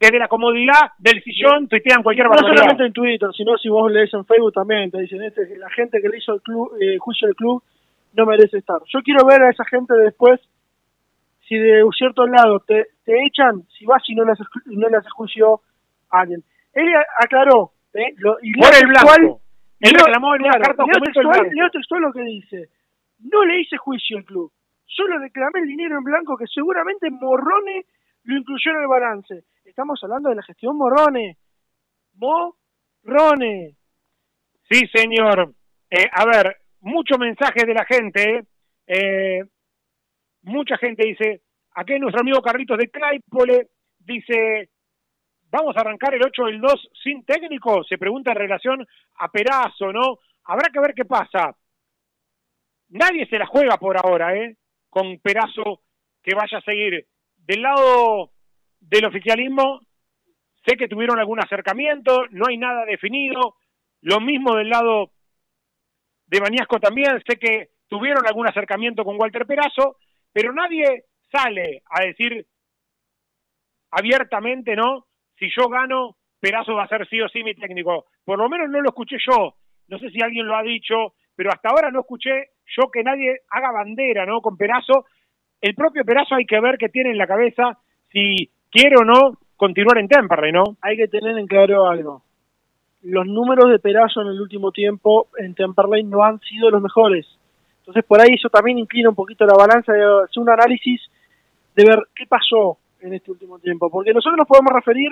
desde la comodidad del sillón tuitean cualquier No barbaridad. solamente en Twitter, sino si vos lees en Facebook también, te dicen, este, la gente que le hizo el club, eh, juicio al club no merece estar. Yo quiero ver a esa gente después, si de un cierto lado te, te echan, si vas y no le haces, no le haces juicio a alguien. Él aclaró, ¿eh? Lo, y Por el blanco. textual- Él leo- reclamó en una claro, carta leo el textual, blanco. leo textual lo que dice. No le hice juicio al club, solo reclamé el dinero en blanco que seguramente Morrone lo incluyó en el balance. Estamos hablando de la gestión Morrone. Morrone. Sí, señor. Eh, a ver, muchos mensajes de la gente. eh, mucha gente dice, aquí nuestro amigo Carlitos de Claypole, dice, vamos a arrancar el 8 del 2 sin técnico, se pregunta en relación a Perazo, ¿no? Habrá que ver qué pasa. Nadie se la juega por ahora, ¿eh? Con Perazo que vaya a seguir. Del lado del oficialismo, sé que tuvieron algún acercamiento, no hay nada definido. Lo mismo del lado de Bañasco también, sé que tuvieron algún acercamiento con Walter Perazo, pero nadie sale a decir abiertamente, ¿no? Si yo gano, Perazo va a ser sí o sí mi técnico. Por lo menos no lo escuché yo. No sé si alguien lo ha dicho, pero hasta ahora no escuché yo que nadie haga bandera, ¿no? Con Perazo. El propio Perazo hay que ver qué tiene en la cabeza si quiere o no continuar en Temperley, ¿no? Hay que tener en claro algo. Los números de Perazo en el último tiempo en Temperley no han sido los mejores. Entonces por ahí eso también inclina un poquito la balanza de hacer un análisis de ver qué pasó en este último tiempo. Porque nosotros nos podemos referir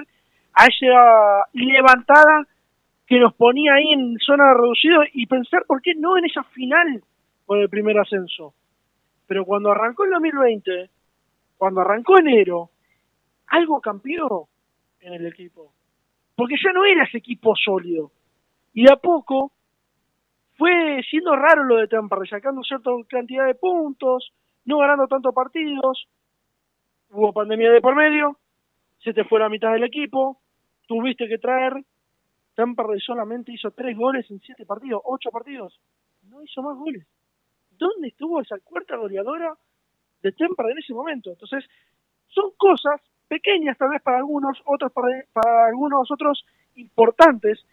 a esa levantada que nos ponía ahí en zona de reducido y pensar por qué no en esa final con el primer ascenso. Pero cuando arrancó el 2020, cuando arrancó enero, algo cambió en el equipo. Porque ya no era ese equipo sólido. Y de a poco fue siendo raro lo de Temperley, sacando cierta cantidad de puntos, no ganando tantos partidos. Hubo pandemia de por medio, se te fue la mitad del equipo, tuviste que traer. Temperley solamente hizo tres goles en siete partidos, ocho partidos. No hizo más goles. ¿Dónde estuvo esa cuarta goleadora de Temperley en ese momento. Entonces, son cosas pequeñas tal vez para algunos, otros para, para algunos otros importantes,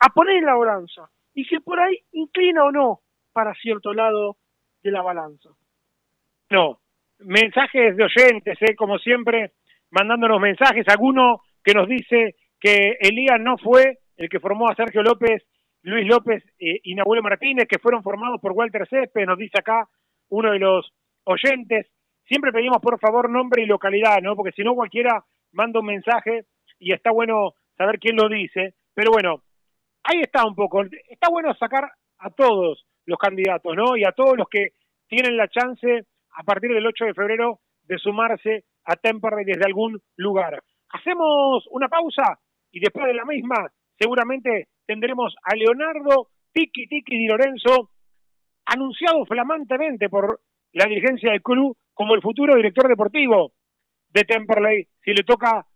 a poner en la balanza y que por ahí inclina o no para cierto lado de la balanza. No, mensajes de oyentes, ¿eh? como siempre, mandándonos mensajes. Alguno que nos dice que Elías no fue el que formó a Sergio López, Luis López y Nahuel Martínez, que fueron formados por Walter Céspedes, nos dice acá uno de los oyentes. Siempre pedimos por favor nombre y localidad, ¿no? Porque si no cualquiera manda un mensaje y está bueno saber quién lo dice. Pero bueno, ahí está un poco. Está bueno sacar a todos los candidatos, ¿no? Y a todos los que tienen la chance a partir del 8 de febrero de sumarse a Temperley desde algún lugar. Hacemos una pausa y después de la misma seguramente tendremos a Leonardo Tiki Tiki Di Lorenzo, anunciado flamantemente por la dirigencia del club como el futuro director deportivo de Temperley, si le toca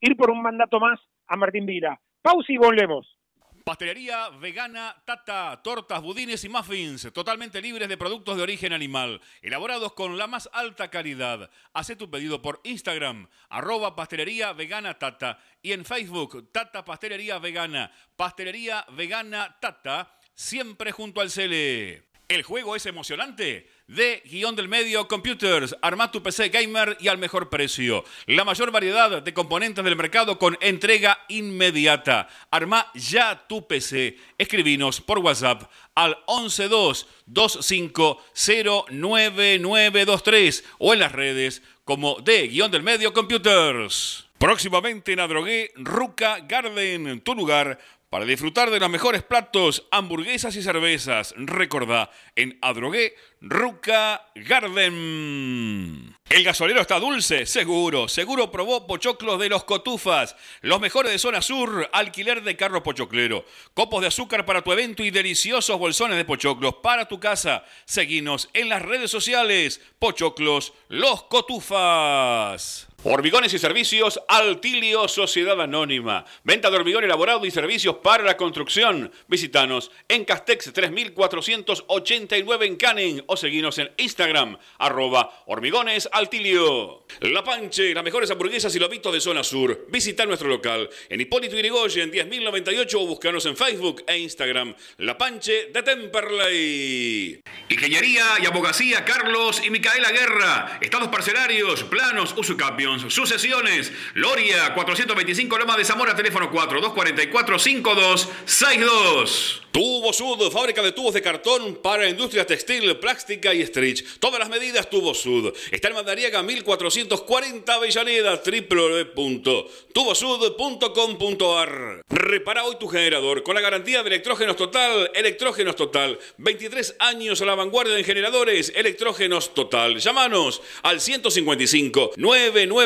ir por un mandato más a Martín Vila. Pausa y volvemos. Pastelería vegana Tata, tortas, budines y muffins, totalmente libres de productos de origen animal, elaborados con la más alta calidad. Haz tu pedido por Instagram, arroba pastelería vegana Tata, y en Facebook, Tata Pastelería Vegana, Pastelería Vegana Tata, siempre junto al Cele. El juego es emocionante. De guion del medio Computers, arma tu PC gamer y al mejor precio. La mayor variedad de componentes del mercado con entrega inmediata. Arma ya tu PC. Escribinos por WhatsApp al 112-2509-9923 o en las redes como de guion del medio Computers. Próximamente en Adrogué, Ruca Garden, tu lugar para disfrutar de los mejores platos, hamburguesas y cervezas. Recordá, en Adrogué, Ruca Garden. El gasolero está dulce, seguro. Seguro probó pochoclos de los cotufas. Los mejores de zona sur, alquiler de carro pochoclero. Copos de azúcar para tu evento y deliciosos bolsones de pochoclos para tu casa. Seguinos en las redes sociales. Pochoclos, los cotufas. Hormigones y servicios Altilio Sociedad Anónima. Venta de hormigón elaborado y servicios para la construcción. Visítanos en Castex 3489 en Canning o seguinos en Instagram arroba hormigones Altilio. La Panche, las mejores hamburguesas y lobitos de zona sur. Visita nuestro local en Hipólito Yrigoyen 10.098 o búscanos en Facebook e Instagram. La Panche de Temperley. Ingeniería y abogacía Carlos y Micaela Guerra. Estados parcelarios, planos, usucapios sucesiones. Loria, 425 Loma de Zamora, teléfono 4242-5262. Tubo Sud, fábrica de tubos de cartón para industria textil, plástica y stretch. Todas las medidas Tubo Sud. Está en Mandariaga 1440 Avellaneda, www.tubosud.com.ar. Repara hoy tu generador con la garantía de electrógenos total. Electrógenos total. 23 años a la vanguardia en generadores. Electrógenos total. Llámanos al 155 995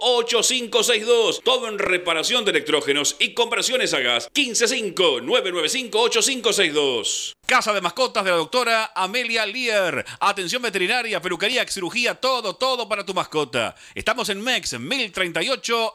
8562. Todo en reparación de electrógenos y conversiones a gas. 155 995 8562. Casa de mascotas de la doctora Amelia Lear. Atención veterinaria, peluquería, cirugía, todo, todo para tu mascota. Estamos en MEX 1038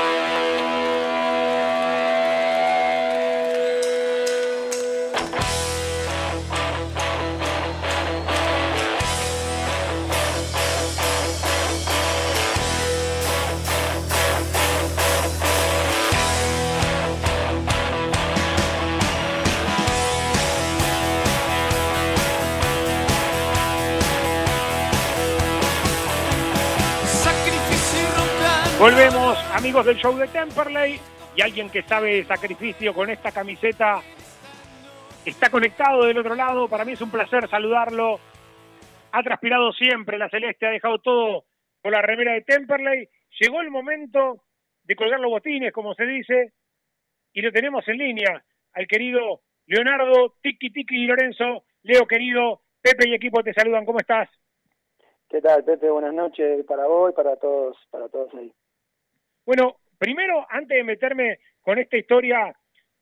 Volvemos, amigos del show de Temperley, y alguien que sabe sacrificio con esta camiseta está conectado del otro lado. Para mí es un placer saludarlo. Ha transpirado siempre la celeste, ha dejado todo con la remera de Temperley. Llegó el momento de colgar los botines, como se dice, y lo tenemos en línea al querido Leonardo Tiki Tiki y Lorenzo. Leo, querido, Pepe y equipo te saludan. ¿Cómo estás? ¿Qué tal, Pepe? Buenas noches para vos y para todos, para todos ahí. Bueno, primero, antes de meterme con esta historia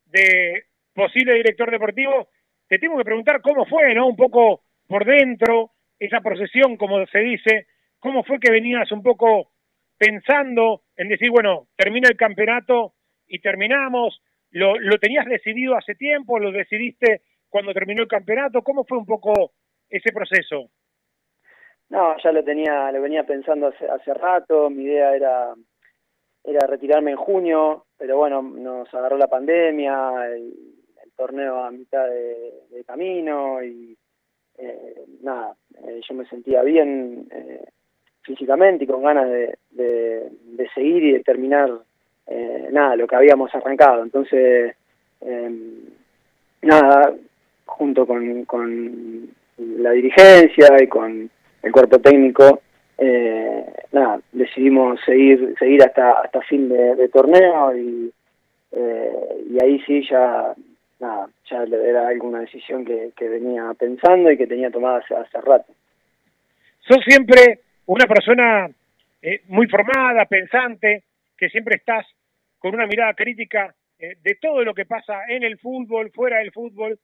de posible director deportivo, te tengo que preguntar cómo fue, ¿no? Un poco por dentro, esa procesión, como se dice, cómo fue que venías un poco pensando en decir, bueno, termina el campeonato y terminamos, ¿Lo, ¿lo tenías decidido hace tiempo? ¿Lo decidiste cuando terminó el campeonato? ¿Cómo fue un poco ese proceso? No, ya lo tenía, lo venía pensando hace, hace rato, mi idea era era retirarme en junio, pero bueno, nos agarró la pandemia, el, torneo a mitad de, camino y eh, nada, eh, yo me sentía bien eh, físicamente y con ganas de, de, seguir y de terminar nada, lo que habíamos arrancado. Entonces, em, nada, junto con, con la dirigencia y con el cuerpo técnico, eh, nada, decidimos seguir seguir hasta hasta fin de, torneo y, eh, y ahí sí ya nada, ya era alguna decisión que, venía pensando y que tenía tomada hace, rato. Sos siempre una persona eh, muy formada, pensante, que siempre estás con una mirada crítica de todo lo que pasa en el fútbol, fuera del fútbol.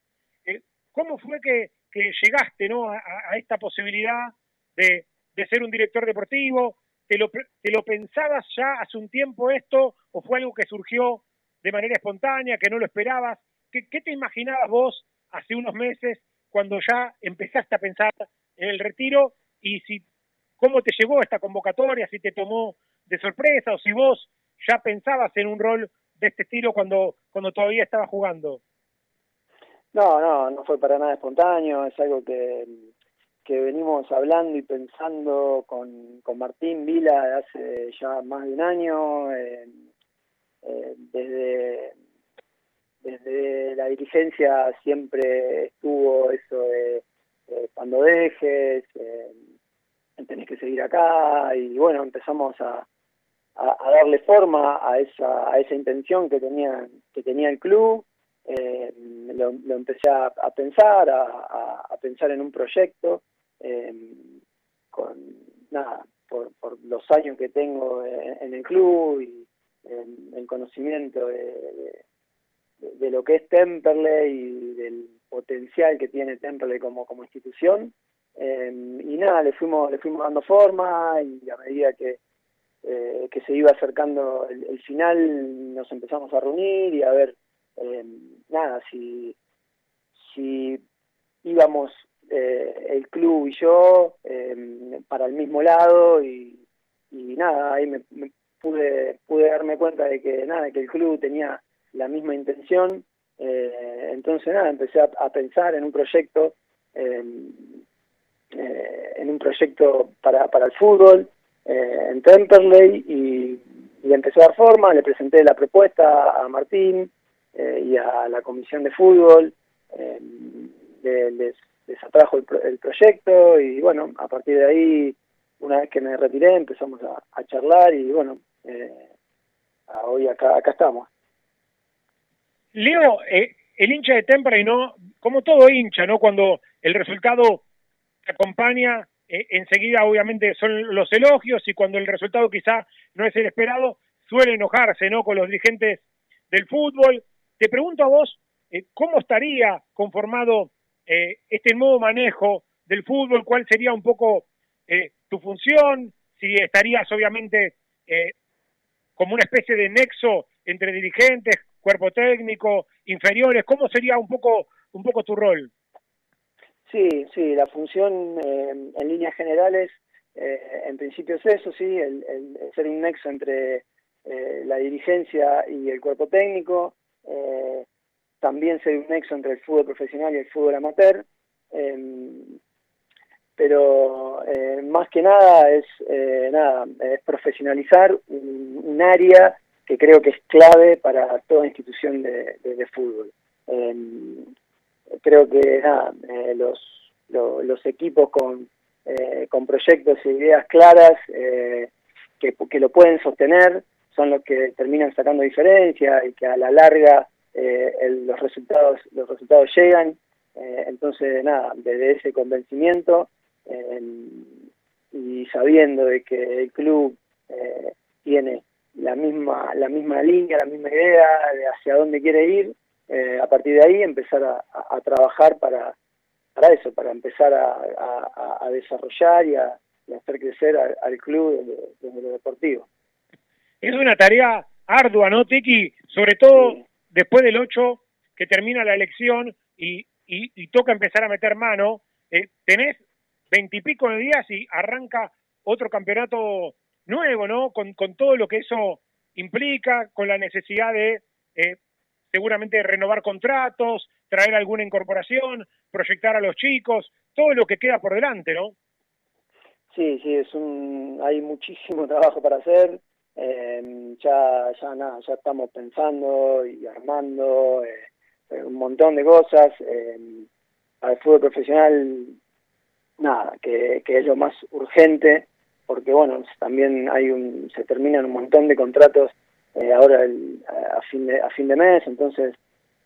¿Cómo fue que, llegaste ¿no? a esta posibilidad de, de ser un director deportivo? ¿Te lo, ¿Te lo pensabas ya hace un tiempo esto o fue algo que surgió de manera espontánea, que no lo esperabas? ¿Qué, qué te imaginabas vos hace unos meses cuando ya empezaste a pensar en el retiro y si cómo te llegó esta convocatoria, si te tomó de sorpresa o si vos ya pensabas en un rol de este estilo cuando, cuando todavía estabas jugando? No, no, no fue para nada espontáneo, es algo que, que venimos hablando y pensando con, con Martín Vila hace ya más de un año, eh, eh, desde, desde la dirigencia siempre estuvo eso de eh, cuando dejes, tenés que seguir acá y bueno, empezamos a, a, darle forma a esa, a esa intención que tenía, que tenía el club. lo, lo, empecé a, a pensar, a, a, pensar en un proyecto eh, con nada, por, los años que tengo en, el club y el conocimiento de, de, lo que es Temperley y del potencial que tiene Temperley como, como institución. Eh, y nada, le fuimos, le fuimos dando forma y a medida que, eh, que se iba acercando el, final nos empezamos a reunir y a ver, eh, nada, si, si íbamos eh, el club y yo em, para el mismo lado y, nada, ahí me, pude, pude darme cuenta de que nada, que el club tenía la misma intención, eh, entonces nada, empecé a, pensar en un proyecto, em, eh, en un proyecto para, para el fútbol, en Temperley y, y empecé a dar forma, le presenté la propuesta a Martín y a la comisión de fútbol, em, les, les atrajo el, proyecto y bueno, a partir de ahí, una vez que me retiré, empezamos a, charlar y bueno, eh, hoy acá, acá estamos. Leo, eh, el hincha de Temperley, ¿no? Como todo hincha, ¿no? Cuando el resultado te acompaña, eh, enseguida obviamente son los elogios y cuando el resultado quizá no es el esperado, suele enojarse, ¿no? Con los dirigentes del fútbol. Te pregunto a vos, ¿cómo estaría conformado eh, este nuevo manejo del fútbol, cuál sería un poco eh, tu función, si estarías obviamente eh, como una especie de nexo entre dirigentes, cuerpo técnico, inferiores, ¿cómo sería un poco, un poco tu rol? Sí, sí, la función en líneas generales, en principio es eso, sí, el, el, ser un nexo entre la dirigencia y el cuerpo técnico, también ser un nexo entre el fútbol profesional y el fútbol amateur. Em, pero eh, más que nada es eh, nada es profesionalizar un, área que creo que es clave para toda institución de, fútbol. Em, creo que nada, eh, los, lo, los equipos con, con proyectos e ideas claras que, que lo pueden sostener son los que terminan sacando diferencia y que a la larga el, los resultados los resultados llegan. entonces, nada, desde ese convencimiento y sabiendo de que el club tiene la misma la misma línea, la misma idea de hacia dónde quiere ir, eh, a partir de ahí empezar a, a, a trabajar para, para eso, para empezar a, a desarrollar y a, hacer crecer al, al club desde, desde, lo deportivo. Es una tarea ardua, ¿no, Tiki? Sobre todo sí. Después del 8, que termina la elección y, y, y toca empezar a meter mano. Eh, tenés veintipico de días y arranca otro campeonato nuevo, ¿no? Con, con todo lo que eso implica, con la necesidad de eh, seguramente renovar contratos, traer alguna incorporación, proyectar a los chicos, todo lo que queda por delante, ¿no? Sí, sí, es un, hay muchísimo trabajo para hacer. Eh, ya, ya nada, ya estamos pensando y armando eh, un montón de cosas. Eh, para el fútbol profesional, nada, que, que es lo más urgente, porque bueno, también hay un, se terminan un montón de contratos eh, ahora el, a, fin de, a fin de mes, entonces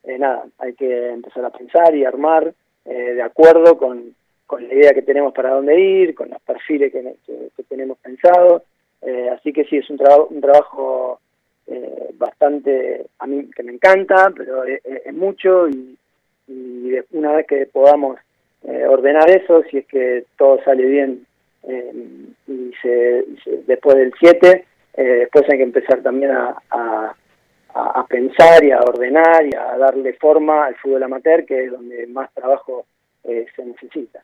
eh, nada, hay que empezar a pensar y armar de acuerdo con, con la idea que tenemos para dónde ir, con los perfiles que, que tenemos pensados, eh, así que sí, es un, traba, un trabajo eh, bastante, a mí que me encanta, pero es, es mucho y, y, una vez que podamos eh, ordenar eso, si es que todo sale bien y se, después del 7, eh, después hay que empezar también a, a, a, pensar y a ordenar y a darle forma al fútbol amateur, que es donde más trabajo eh, se necesita.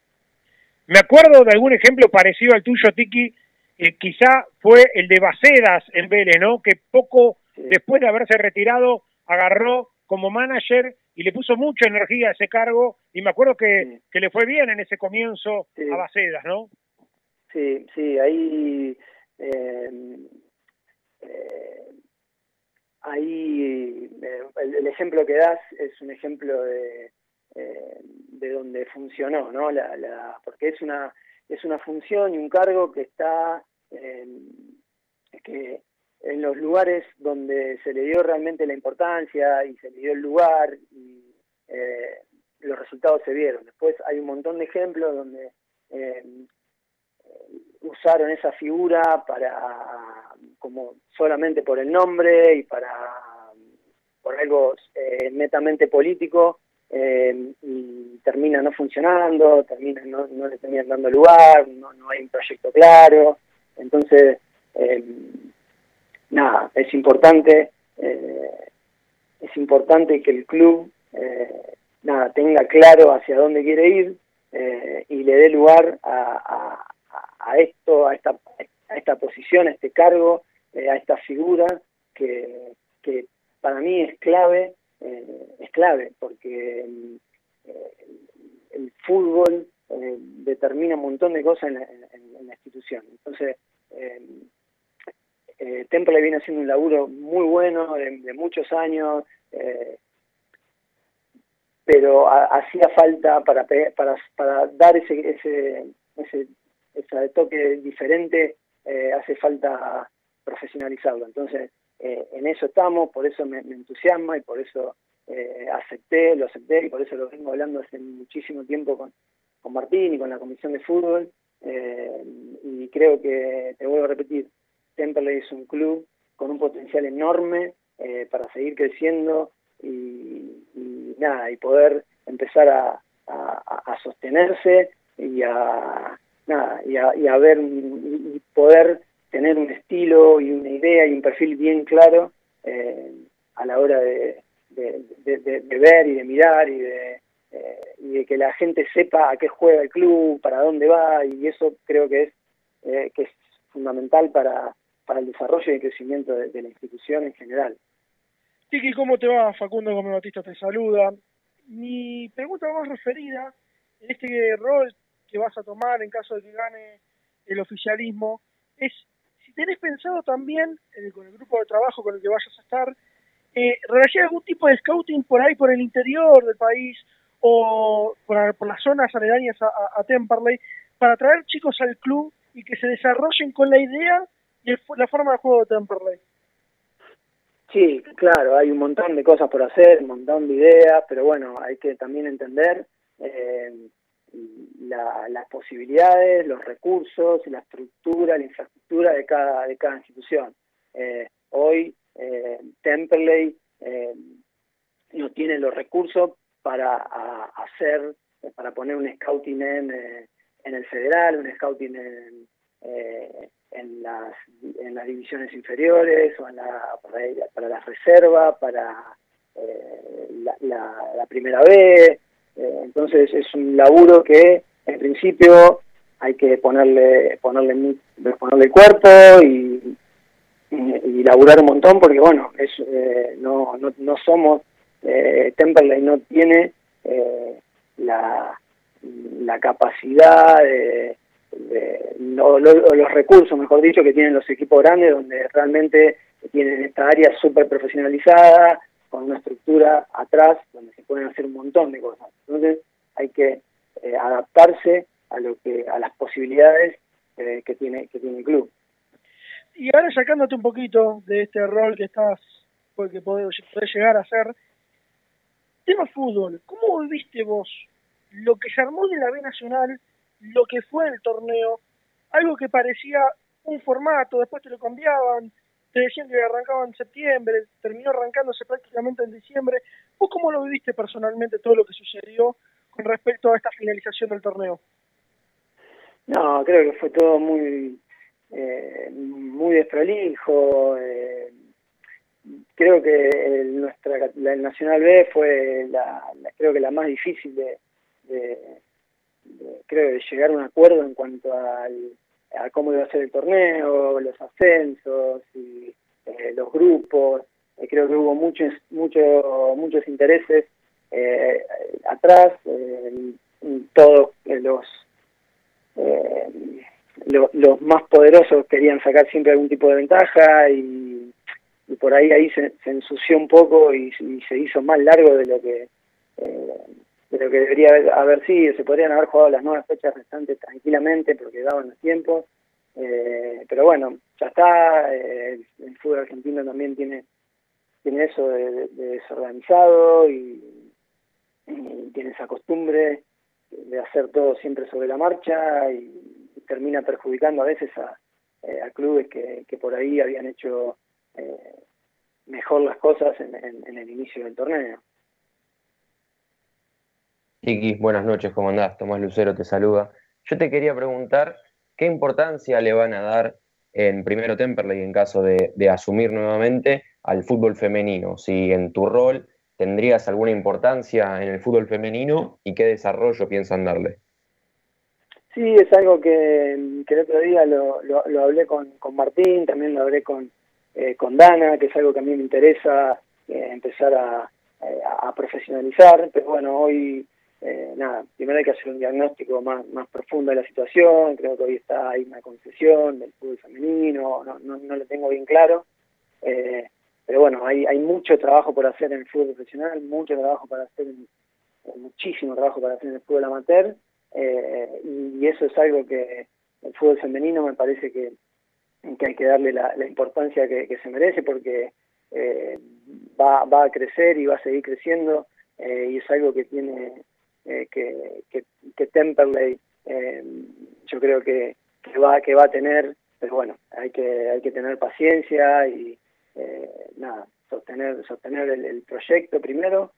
Me acuerdo de algún ejemplo parecido al tuyo, Tiki, eh, quizá fue el de Bacedas en Vélez, ¿no? Que poco después de haberse retirado agarró como manager y le puso mucha energía a ese cargo y me acuerdo que, que le fue bien en ese comienzo sí. a Bacedas, ¿no? Sí, sí, ahí eh, eh, ahí eh, el, el, ejemplo que das es un ejemplo de, eh, de donde funcionó, ¿no? La, la, porque es una es una función y un cargo que está que en los lugares donde se le dio realmente la importancia y se le dio el lugar y eh, los resultados se vieron. Después hay un montón de ejemplos donde eh, usaron esa figura para como solamente por el nombre y para por algo eh, netamente político eh, y termina no funcionando, termina no, no le terminan dando lugar, no, no hay un proyecto claro, entonces eh, nada, es importante eh, es importante que el club eh, nada tenga claro hacia dónde quiere ir eh, y le dé lugar a, a esto, a esta, a esta posición, a este cargo, a esta figura que, que para mí es clave, eh, es clave, porque eh, el fútbol eh, determina un montón de cosas en, en, en la institución. Entonces, eh, eh, Temple viene haciendo un laburo muy bueno de, muchos años, pero hacía falta para, para, para dar ese, ese, ese ese toque diferente hace falta profesionalizarlo. Entonces, eh, en eso estamos, por eso me, entusiasma y por eso eh, acepté, lo acepté y por eso lo vengo hablando hace muchísimo tiempo con, con Martín y con la Comisión de Fútbol. Eh, y creo que, te vuelvo a repetir, Temperley es un club con un potencial enorme eh, para seguir creciendo y, y, nada, y poder empezar a, a, a sostenerse y a, nada, y a, y a ver y poder tener un estilo y una idea y un perfil bien claro eh, a la hora de, de, ver y de mirar y de, eh, y de que la gente sepa a qué juega el club, para dónde va, y eso creo que es, eh, que es fundamental para, para el desarrollo y el crecimiento de, de la institución en general. Tiki, ¿cómo te va? Facundo Gómez Batista te saluda. Mi pregunta más referida en este rol que vas a tomar en caso de que gane el oficialismo, es si tenés pensado también, eh, con el grupo de trabajo con el que vayas a estar, eh, realizar algún tipo de scouting por ahí, por el interior del país o por, las zonas aledañas a, a, Temperley, para traer chicos al club y que se desarrollen con la idea y la forma de juego de Temperley. Sí, claro, hay un montón de cosas por hacer, un montón de ideas, pero bueno, hay que también entender eh, las posibilidades, los recursos, la estructura, la infraestructura de cada, de cada institución. Eh, hoy eh, eh, no tiene los recursos para hacer, para poner un scouting en, eh, en el federal, un scouting en, eh, en las, en las divisiones inferiores o en la, para, para la reserva, para eh, la, la, primera vez. Eh, entonces es un laburo que en principio hay que ponerle ponerle ponerle cuerpo y, laburar un montón porque bueno es eh, no, no, no somos eh, no tiene eh, la, la capacidad de o, los recursos, mejor dicho, que tienen los equipos grandes, donde realmente tienen esta área súper profesionalizada, con una estructura atrás, donde se pueden hacer un montón de cosas. Entonces hay que eh, adaptarse a lo que a las posibilidades eh, que tiene que tiene el club. Y ahora sacándote un poquito de este rol que estás, pues, que podés, podés llegar a hacer, tema fútbol, ¿cómo viviste vos lo que se armó de la B Nacional lo que fue el torneo, algo que parecía un formato, después te lo cambiaban, te decían que arrancaba en septiembre, terminó arrancándose prácticamente en diciembre. ¿Vos cómo lo viviste personalmente todo lo que sucedió con respecto a esta finalización del torneo? No, creo que fue todo muy eh, muy desprolijo. Eh, creo que el, nuestra la Nacional B fue la, creo que la más difícil de, creo, de llegar a un acuerdo en cuanto al, a cómo iba a ser el torneo, los ascensos y eh, los grupos. Eh, creo que hubo muchos, muchos, muchos intereses eh, atrás. todos los, los más poderosos querían sacar siempre algún tipo de ventaja y, por ahí ahí se, ensució un poco y, y, se hizo más largo de lo que pero que debería haber, sido, se podrían haber jugado las nuevas fechas restantes tranquilamente porque daban los tiempos, eh, pero bueno, ya está, eh, el fútbol argentino también tiene tiene eso de, desorganizado y, tiene esa costumbre de hacer todo siempre sobre la marcha y, termina perjudicando a veces a, eh, a clubes que, que por ahí habían hecho mejor las cosas en, en el inicio del torneo. Tiki, buenas noches, ¿cómo andás? Tomás Lucero te saluda. Yo te quería preguntar qué importancia le van a dar en primero Temperley en caso de, asumir nuevamente al fútbol femenino. Si en tu rol tendrías alguna importancia en el fútbol femenino y qué desarrollo piensan darle. Sí, es algo que, el otro día lo, hablé con, con, Martín, también lo hablé con, eh, con Dana, que es algo que a mí me interesa eh, empezar a, eh, a profesionalizar, pero bueno, hoy eh, nada, primero hay que hacer un diagnóstico más, más profundo de la situación, creo que hoy está ahí una concesión del fútbol femenino, no, no, no lo tengo bien claro, eh, pero bueno, hay, hay mucho trabajo por hacer en el fútbol profesional, mucho trabajo para hacer, muchísimo trabajo para hacer en el fútbol amateur, eh, y, eso es algo que el fútbol femenino me parece que, que hay que darle la, la importancia que, que, se merece porque va, va a crecer y va a seguir creciendo, y es algo que tiene eh, que, que, Temperley eh, yo creo que, que, va que va a tener pero bueno hay que hay que tener paciencia y eh, nada sostener sostener el, proyecto primero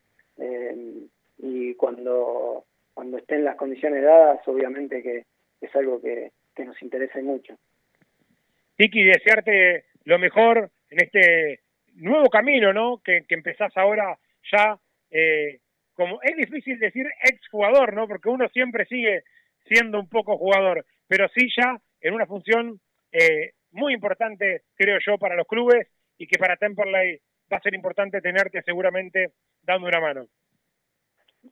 y cuando cuando estén las condiciones dadas obviamente que es algo que, que nos interesa mucho. Tiki desearte lo mejor en este nuevo camino no que, que empezás ahora ya eh, como es difícil decir exjugador, ¿no? Porque uno siempre sigue siendo un poco jugador, pero sí ya en una función eh, muy importante, creo yo, para los clubes y que para Temperley va a ser importante tenerte seguramente dando una mano.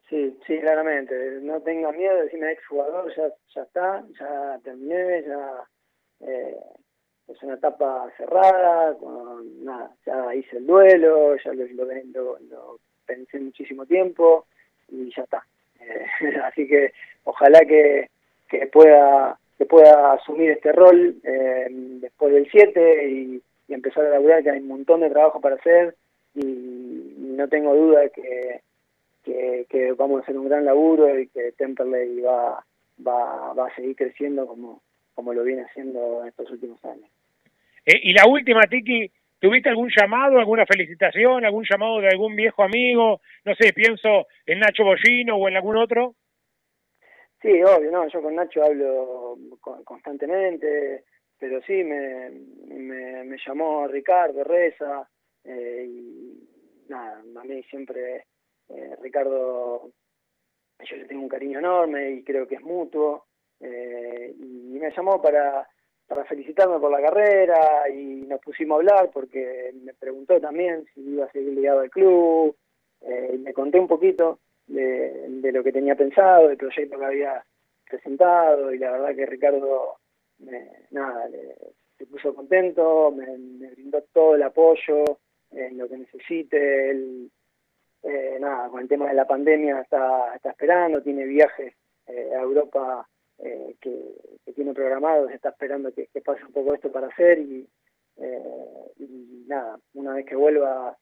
Sí, sí, claramente. No tenga miedo, decirme exjugador, ya, ya está, ya terminé, ya eh, es una etapa cerrada, nada, ya hice el duelo, ya lo, lo, lo, pensé muchísimo tiempo y ya está. Eh, así que ojalá que, que pueda que pueda asumir este rol eh, después del 7 y, empezar a laburar, que hay un montón de trabajo para hacer y, no tengo duda de que que, vamos a hacer un gran laburo y que Temperley va, va, va a seguir creciendo como, como lo viene haciendo en estos últimos años. Eh, y la última, Tiki, ¿tuviste algún llamado, alguna felicitación, algún llamado de algún viejo amigo? No sé, pienso en Nacho Bollino o en algún otro. Sí, obvio, no, yo con Nacho hablo constantemente, pero sí, me, me, llamó Ricardo Reza, eh, y nada, a mí siempre eh, Ricardo, yo le tengo un cariño enorme y creo que es mutuo. Eh, y me llamó para, para felicitarme por la carrera y nos pusimos a hablar porque me preguntó también si iba a seguir ligado al club eh, y me conté un poquito de, de, lo que tenía pensado, del proyecto que había presentado y la verdad que Ricardo me, nada, se puso contento, me, brindó todo el apoyo en lo que necesite, él eh, nada, con el tema de la pandemia está, está esperando, tiene viajes eh, a Europa eh, que, que, tiene programados, está esperando que, que, pase un poco esto para hacer y, eh, y nada, una vez que vuelva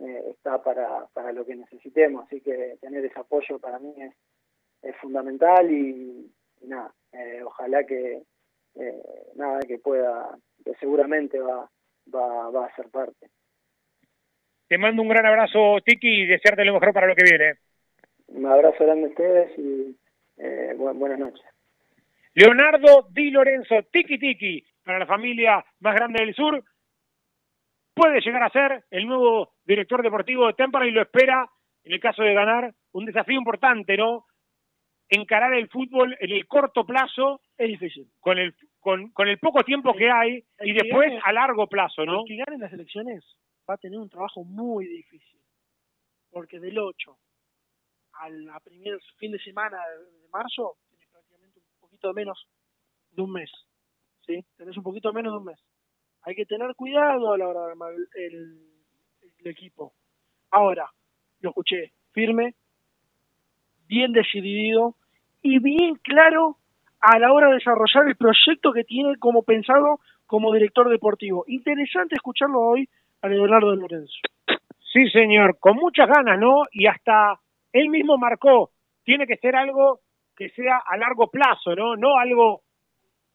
eh, está para, para lo que necesitemos, así que tener ese apoyo para mí es, es fundamental y, y nada, eh, ojalá que nada que pueda, que seguramente va, va, va a ser parte. Te mando un gran abrazo, Tiki, y desearte lo mejor para lo que viene. Un abrazo grande a ustedes y eh, bu buenas noches. Leonardo Di Lorenzo, Tiki Tiki, para la familia más grande del sur, puede llegar a ser el nuevo director deportivo de Tempera y lo espera, en el caso de ganar, un desafío importante, ¿no? Encarar el fútbol en el corto plazo. Es difícil. Con el, con, con el poco tiempo que hay y después a largo plazo, ¿no? El que gane las elecciones va a tener un trabajo muy difícil, porque del 8 al a primer fin de semana de marzo poquito menos de un mes, ¿sí? Tenés un poquito menos de un mes. Hay que tener cuidado a la hora de armar el, el, equipo. Ahora, lo escuché firme, bien decidido y bien claro a la hora de desarrollar el proyecto que tiene como pensado como director deportivo. Interesante escucharlo hoy a Leonardo de Lorenzo. Sí, señor, con muchas ganas, ¿no? Y hasta él mismo marcó, tiene que ser algo que sea a largo plazo, ¿no? No algo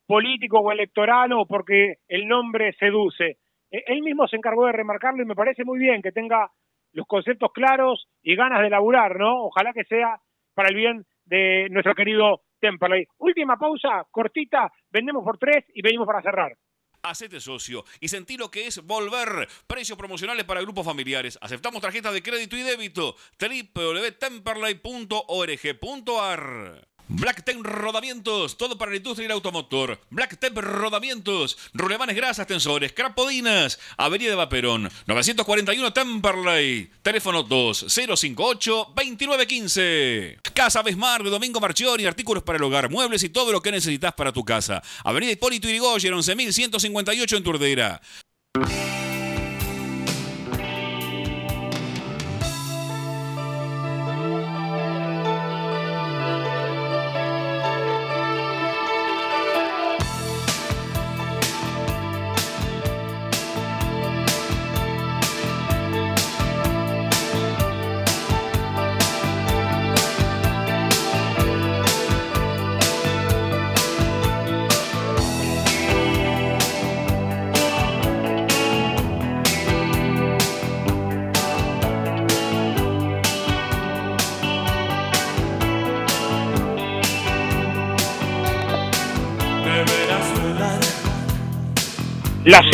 político o electoral o porque el nombre seduce. Él mismo se encargó de remarcarlo y me parece muy bien que tenga los conceptos claros y ganas de laburar, ¿no? Ojalá que sea para el bien de nuestro querido Temperley. Última pausa, cortita, vendemos por tres y venimos para cerrar. Hacete socio y sentí lo que es volver. Precios promocionales para grupos familiares. Aceptamos tarjetas de crédito y débito. www.temperley.org.ar Blacktep Rodamientos, todo para la industria y el automotor. Blacktep Rodamientos, rulemanes grasas, tensores, crapodinas. Avenida de Vaperón, 941 Temperley. Teléfono 2058-2915. Casa Besmar de Domingo Marchiori, artículos para el hogar, muebles y todo lo que necesitas para tu casa. Avenida Hipólito Yrigoyen, 11158 en Turdera.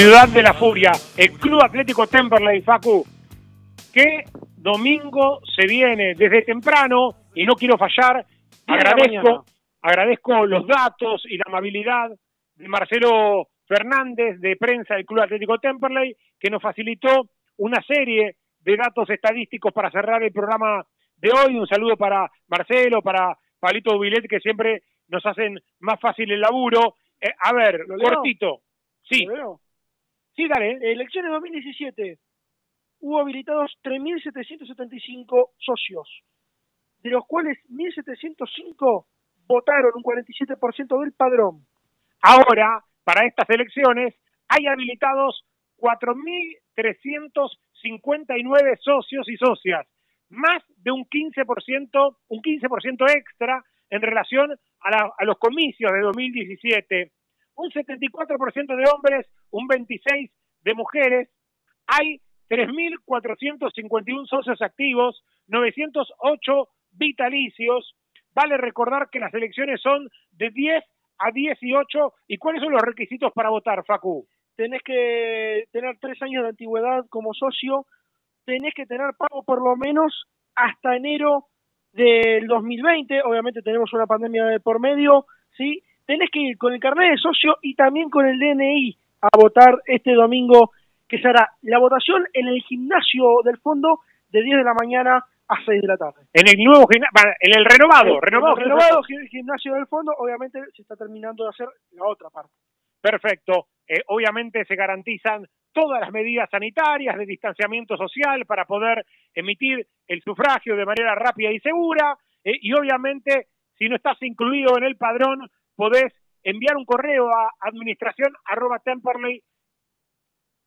Ciudad de la furia, el Club Atlético Temperley, Facu, que domingo se viene desde temprano y no quiero fallar, agradezco, agradezco los datos y la amabilidad de Marcelo Fernández de prensa del Club Atlético Temperley, que nos facilitó una serie de datos estadísticos para cerrar el programa de hoy. Un saludo para Marcelo, para Palito Dubilet, que siempre nos hacen más fácil el laburo. Eh, a ver, cortito. Sí, Sí, dale. Elecciones 2017. Hubo habilitados 3.775 socios, de los cuales 1.705 votaron, un 47% del padrón. Ahora, para estas elecciones, hay habilitados 4.359 socios y socias, más de un 15%, un 15% extra en relación a, la- a los comicios de 2017. Un 74% de hombres, un 26% de mujeres. Hay 3.451 socios activos, 908 vitalicios. Vale recordar que las elecciones son de 10 a 18. ¿Y cuáles son los requisitos para votar, Facu? Tenés que tener tres años de antigüedad como socio, tenés que tener pago por lo menos hasta enero del 2020, obviamente tenemos una pandemia de por medio, ¿sí? Tenés que ir con el carnet de socio y también con el DNI a votar este domingo, que será la votación en el gimnasio del fondo de 10 de la mañana a 6 de la tarde. En el nuevo gimnasio, en el renovado, El- renovado, el renovado gi- gimnasio del fondo, obviamente se está terminando de hacer la otra parte. Perfecto. Eh, obviamente se garantizan todas las medidas sanitarias de distanciamiento social para poder emitir el sufragio de manera rápida y segura. eh, y obviamente, si no estás incluido en el padrón, podés enviar un correo a administración arroba temperley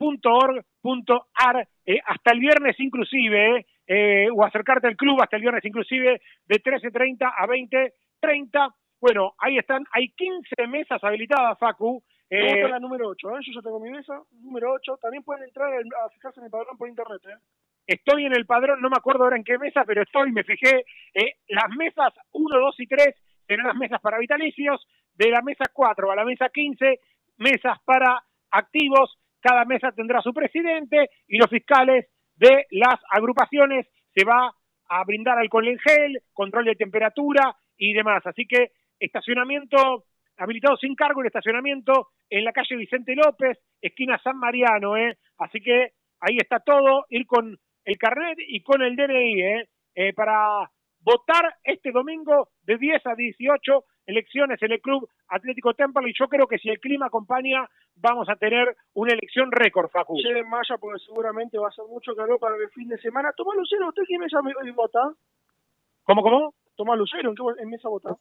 .org.ar eh, hasta el viernes inclusive, eh, o acercarte al club hasta el viernes inclusive de 13.30 a 20.30. Bueno, ahí están, hay 15 mesas habilitadas, Facu. Eh, voto la número 8, ¿eh? yo ya tengo mi mesa, número 8. También pueden entrar a fijarse en el padrón por internet. ¿eh? estoy en el padrón, no me acuerdo ahora en qué mesa, pero estoy, me fijé, eh, las mesas 1, 2 y 3 serán las mesas para vitalicios, de la mesa 4 a la mesa 15, mesas para activos, cada mesa tendrá su presidente y los fiscales de las agrupaciones se va a brindar alcohol en gel, control de temperatura y demás. Así que estacionamiento habilitado sin cargo el estacionamiento en la calle Vicente López, esquina San Mariano, ¿eh? Así que ahí está todo, ir con el carnet y con el DNI, ¿eh? Eh, para votar este domingo de 10 a 18 elecciones en el Club Atlético Temple y yo creo que si el clima acompaña vamos a tener una elección récord, Facu. Lleven malla porque seguramente va a ser mucho calor para el fin de semana. Tomás Lucero, ¿usted qué mesa me- vota? ¿Cómo, cómo? Tomás Lucero, ¿en qué en mesa vota?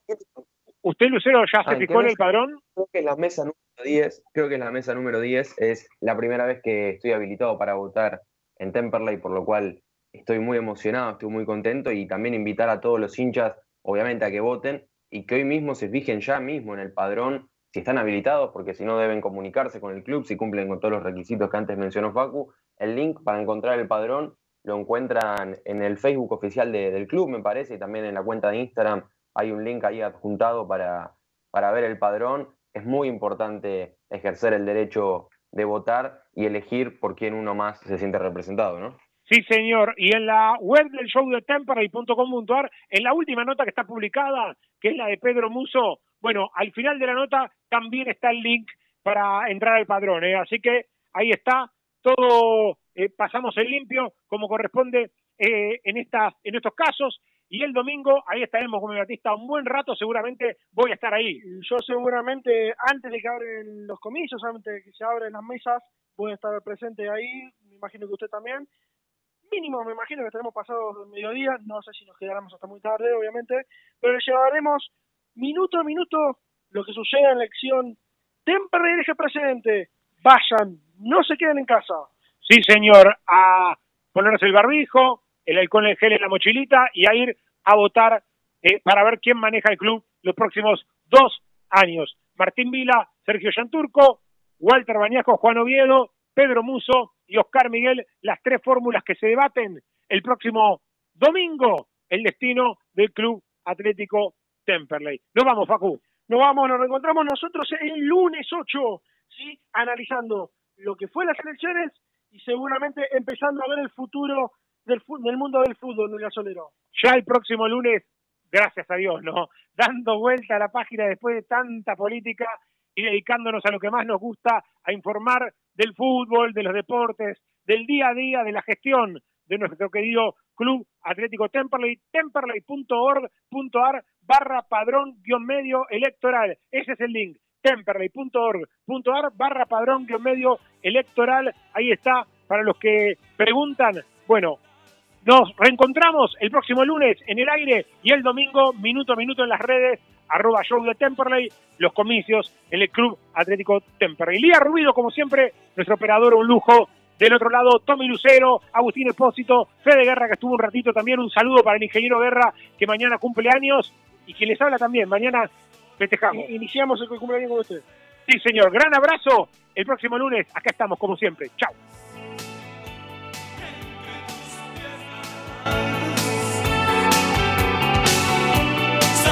¿Usted, Lucero, ya Ah, se ¿en qué fijó en el padrón? Creo que es la mesa número 10, creo que es la mesa número 10, es la primera vez que estoy habilitado para votar en Temperley, por lo cual estoy muy emocionado, estoy muy contento y también invitar a todos los hinchas, obviamente, a que voten y que hoy mismo se fijen ya mismo en el padrón si están habilitados, porque si no deben comunicarse con el club, si cumplen con todos los requisitos que antes mencionó Facu. El link para encontrar el padrón lo encuentran en el Facebook oficial de- del club, me parece, y también en la cuenta de Instagram hay un link ahí adjuntado para, para ver el padrón. Es muy importante ejercer el derecho de votar y elegir por quién uno más se siente representado, ¿no? Sí, señor. Y en la web del show de temperley.com.ar, en la última nota que está publicada, que es la de Pedro Muso, bueno, al final de la nota también está el link para entrar al padrón. ¿eh? Así que ahí está, todo eh, pasamos en limpio como corresponde eh, en, estas, en estos casos. Y el domingo ahí estaremos con mi Batista un buen rato, seguramente voy a estar ahí. Yo seguramente, antes de que abren los comicios, antes de que se abren las mesas, voy a estar presente ahí, me imagino que usted también. Mínimo, me imagino que estaremos pasados del mediodía, no sé si nos quedaremos hasta muy tarde, obviamente, pero llevaremos minuto a minuto lo que suceda en la elección. Temperley elige presidente, vayan, no se queden en casa. Sí, señor, a ponerse el barbijo, el alcohol en gel en la mochilita y a ir a votar eh, para ver quién maneja el club los próximos dos años. Martín Vila, Sergio Yanturco, Walter Bañaco, Juan Oviedo, Pedro Muso y Oscar Miguel, las tres fórmulas que se debaten el próximo domingo, el destino del Club Atlético Temperley. Nos vamos, Facu. Nos vamos, nos reencontramos nosotros el lunes 8, ¿sí? Analizando lo que fue las elecciones y seguramente empezando a ver el futuro del, del mundo del fútbol, del gasolero. Ya el próximo lunes, gracias a Dios, ¿no? Dando vuelta a la página después de tanta política y dedicándonos a lo que más nos gusta, a informar del fútbol, de los deportes, del día a día, de la gestión de nuestro querido Club Atlético Temperley, temperley.org.ar barra padrón guion medio electoral. Ese es el link, temperley.org.ar barra padrón guion medio electoral. Ahí está, para los que preguntan. Bueno, nos reencontramos el próximo lunes en el aire y el domingo, minuto a minuto en las redes, arroba show de Temperley, los comicios en el Club Atlético Temperley. Lía Rubido, como siempre, nuestro operador, un lujo. Del otro lado, Tommy Lucero, Agustín Espósito, Fede Guerra, que estuvo un ratito también. Un saludo para el ingeniero Guerra, que mañana cumple años y que les habla también. Mañana festejamos. Iniciamos el cumpleaños con usted. Sí, señor. Gran abrazo. El próximo lunes, acá estamos, como siempre. Chao.